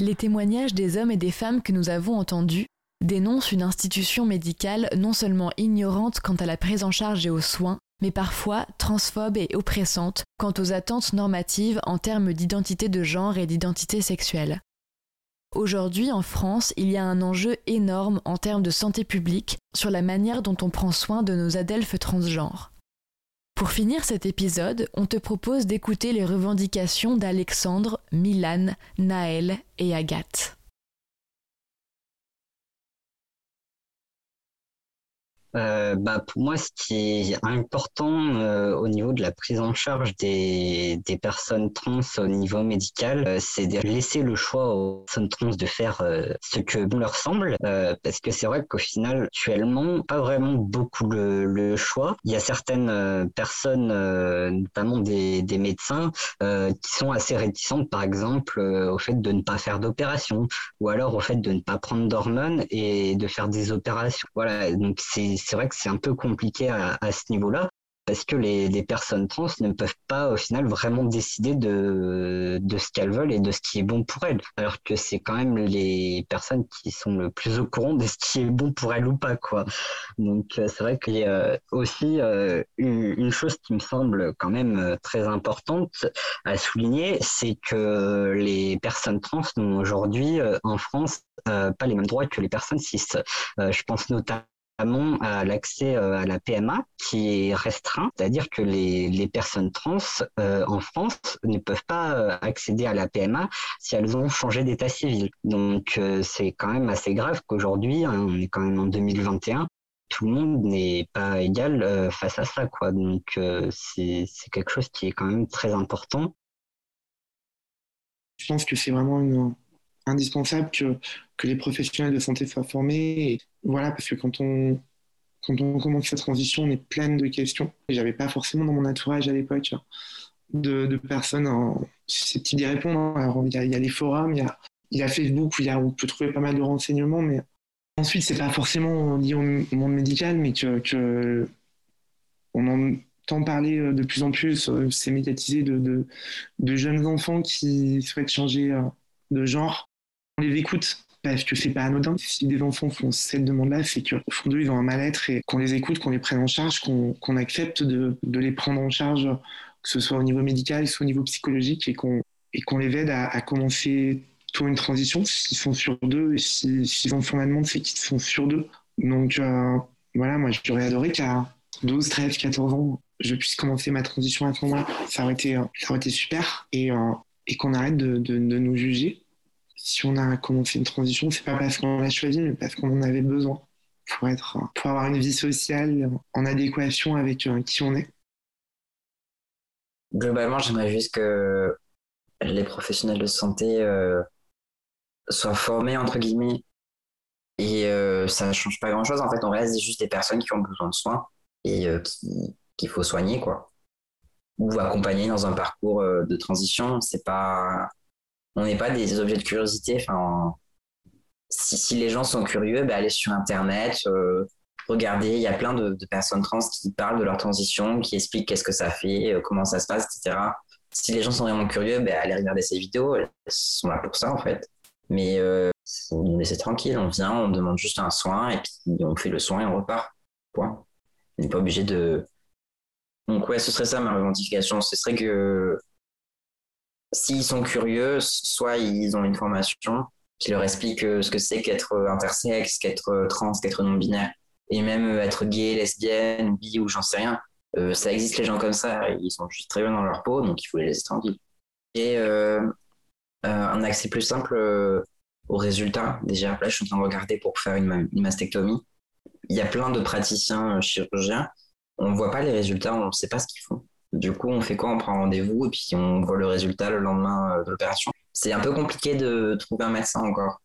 Speaker 2: Les témoignages des hommes et des femmes que nous avons entendus dénoncent une institution médicale non seulement ignorante quant à la prise en charge et aux soins, mais parfois transphobes et oppressantes quant aux attentes normatives en termes d'identité de genre et d'identité sexuelle. Aujourd'hui, en France, il y a un enjeu énorme en termes de santé publique sur la manière dont on prend soin de nos adelphes transgenres. Pour finir cet épisode, on te propose d'écouter les revendications d'Alexandre, Milan, Naël et Agathe.
Speaker 6: Euh, bah, pour moi, ce qui est important euh, au niveau de la prise en charge des, des personnes trans au niveau médical, euh, c'est de laisser le choix aux personnes trans de faire euh, ce que bon leur semble, parce que c'est vrai qu'au final, actuellement, pas vraiment beaucoup le, le choix. Il y a certaines personnes, notamment des, des médecins, qui sont assez réticentes, par exemple, au fait de ne pas faire d'opération, ou alors au fait de ne pas prendre d'hormones et de faire des opérations. Voilà, donc c'est c'est vrai que c'est un peu compliqué à, ce niveau-là parce que les, personnes trans ne peuvent pas au final vraiment décider de, ce qu'elles veulent et de ce qui est bon pour elles. Alors que c'est quand même les personnes qui sont le plus au courant de ce qui est bon pour elles ou pas. quoi. Donc euh, c'est vrai qu'il y a aussi euh, une, chose qui me semble quand même euh, très importante à souligner, c'est que les personnes trans n'ont aujourd'hui en France pas les mêmes droits que les personnes cis. je pense notamment à l'accès euh, à la PMA qui est restreint, c'est-à-dire que les, les, personnes trans euh, en France ne peuvent pas euh, accéder à la PMA si elles ont changé d'état civil. Donc c'est quand même assez grave qu'aujourd'hui, hein, on est quand même en 2021, tout le monde n'est pas égal face à ça, quoi. Donc c'est quelque chose qui est quand même très important.
Speaker 4: Je pense que c'est vraiment une, indispensable que, que les professionnels de santé soient formés. Et voilà, parce que quand on, quand on commence cette transition, on est plein de questions. Et j'avais pas forcément dans mon entourage à l'époque de, de, personnes susceptibles d'y répondre. Alors, il y, a, y, a, les forums, il y a, Facebook où y a, on peut trouver pas mal de renseignements, mais ensuite, c'est pas forcément lié au monde médical, mais que, on entend parler euh, de plus en plus, euh, c'est médiatisé de, de, de, jeunes enfants qui souhaitent changer euh, de genre on les écoute parce que c'est pas anodin. Si des enfants font cette demande-là, c'est qu'au fond d'eux, ils ont un mal-être et qu'on les écoute, qu'on les prenne en charge, qu'on accepte de, les prendre en charge, que ce soit au niveau médical, soit au niveau psychologique, et qu'on les aide à, commencer une transition, s'ils sont sur deux, s'ils en font la demande, c'est qu'ils sont sur deux. Donc euh, voilà, moi j'aurais adoré qu'à 12, 13, 14 ans, je puisse commencer ma transition à ce moment-là. Ça aurait été, été super et, euh, et qu'on arrête de nous juger si on a commencé une transition, c'est pas parce qu'on l'a choisi, mais parce qu'on en avait besoin pour être, pour avoir une vie sociale en adéquation avec euh, qui on est.
Speaker 5: Globalement, j'aimerais juste que les professionnels de santé euh, soient formés entre guillemets et euh, ça ne change pas grand chose en fait on reste juste des personnes qui ont besoin de soins et qu'il faut soigner quoi. Ou accompagner dans un parcours de transition. C'est pas on n'est pas des objets de curiosité. Enfin, si, les gens sont curieux, bah, allez sur Internet, euh, regardez, il y a plein de, personnes trans qui parlent de leur transition, qui expliquent qu'est-ce que ça fait, euh, comment ça se passe, etc. Si les gens sont vraiment curieux, bah, allez regarder ces vidéos, elles sont là pour ça en fait. Mais euh, nous laisse tranquille, on vient, on demande juste un soin et puis on fait le soin et on repart. Point. On n'est pas obligé de. Donc ouais, ce serait ça ma revendication. Ce serait que s'ils sont curieux, soit ils ont une formation qui leur explique euh, ce que c'est qu'être euh, intersexe, qu'être euh, trans, qu'être non-binaire, et même être gay, lesbienne, bi ou j'en sais rien. ça existe les gens comme ça, ils sont juste très bien dans leur peau, donc il faut les laisser. Et un accès plus simple aux résultats. Déjà, là, je suis en train de regarder pour faire une mastectomie. Il y a plein de praticiens chirurgiens. On ne voit pas les résultats, on ne sait pas ce qu'ils font. Du coup, on fait quoi? On prend rendez-vous et puis on voit le résultat le lendemain euh, de l'opération. C'est un peu compliqué de trouver un médecin encore.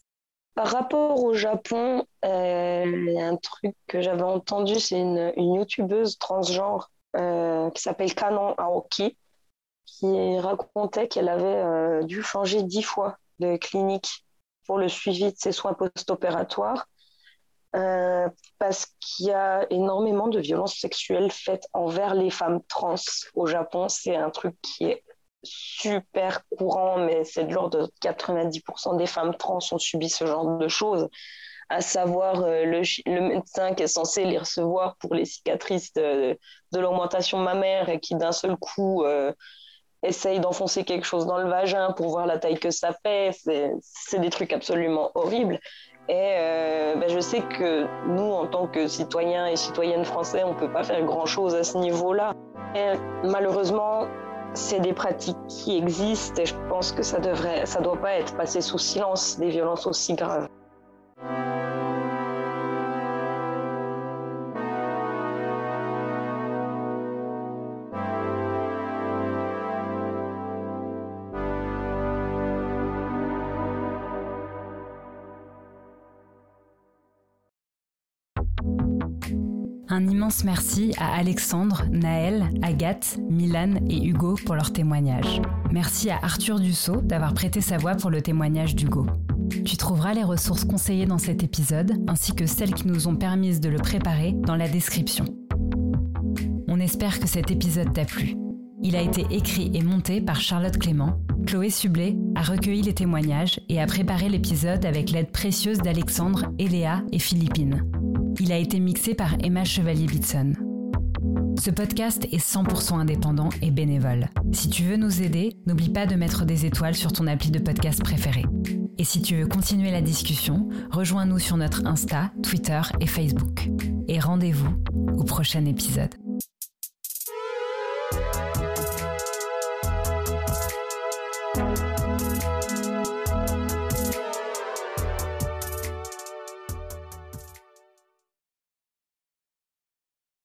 Speaker 3: Par rapport au Japon, euh, il y a un truc que j'avais entendu, c'est une, youtubeuse transgenre euh, qui s'appelle Kanon Aoki, qui racontait qu'elle avait dû changer dix fois de clinique pour le suivi de ses soins post-opératoires euh, parce qu'il y a énormément de violences sexuelles faites envers les femmes trans au Japon. C'est un truc qui est super courant, mais c'est de l'ordre de 90% des femmes trans ont subi ce genre de choses. à savoir le, le, médecin qui est censé les recevoir pour les cicatrices de, de l'augmentation mammaire et qui d'un seul coup essaye d'enfoncer quelque chose dans le vagin pour voir la taille que ça fait. C'est des trucs absolument horribles. Et euh, ben je sais que nous, en tant que citoyens et citoyennes français, on ne peut pas faire grand-chose à ce niveau-là. malheureusement, c'est des pratiques qui existent et je pense que ça devrait, ça doit pas être passé sous silence des violences aussi graves.
Speaker 1: Un immense merci à Alexandre, Naël, Agathe, Milan et Hugo pour leur témoignage. Merci à Arthur Dussault d'avoir prêté sa voix pour le témoignage d'Hugo. Tu trouveras les ressources conseillées dans cet épisode, ainsi que celles qui nous ont permises de le préparer, dans la description. On espère que cet épisode t'a plu. Il a été écrit et monté par Charlotte Clément. Chloé Sublet a recueilli les témoignages et a préparé l'épisode avec l'aide précieuse d'Alexandre, Eléa et Philippine. Il a été mixé par Emma Chevalier-Bitson. Ce podcast est 100% indépendant et bénévole. Si tu veux nous aider, n'oublie pas de mettre des étoiles sur ton appli de podcast préféré. Et si tu veux continuer la discussion, rejoins-nous sur notre Insta, Twitter et Facebook. Et rendez-vous au prochain épisode.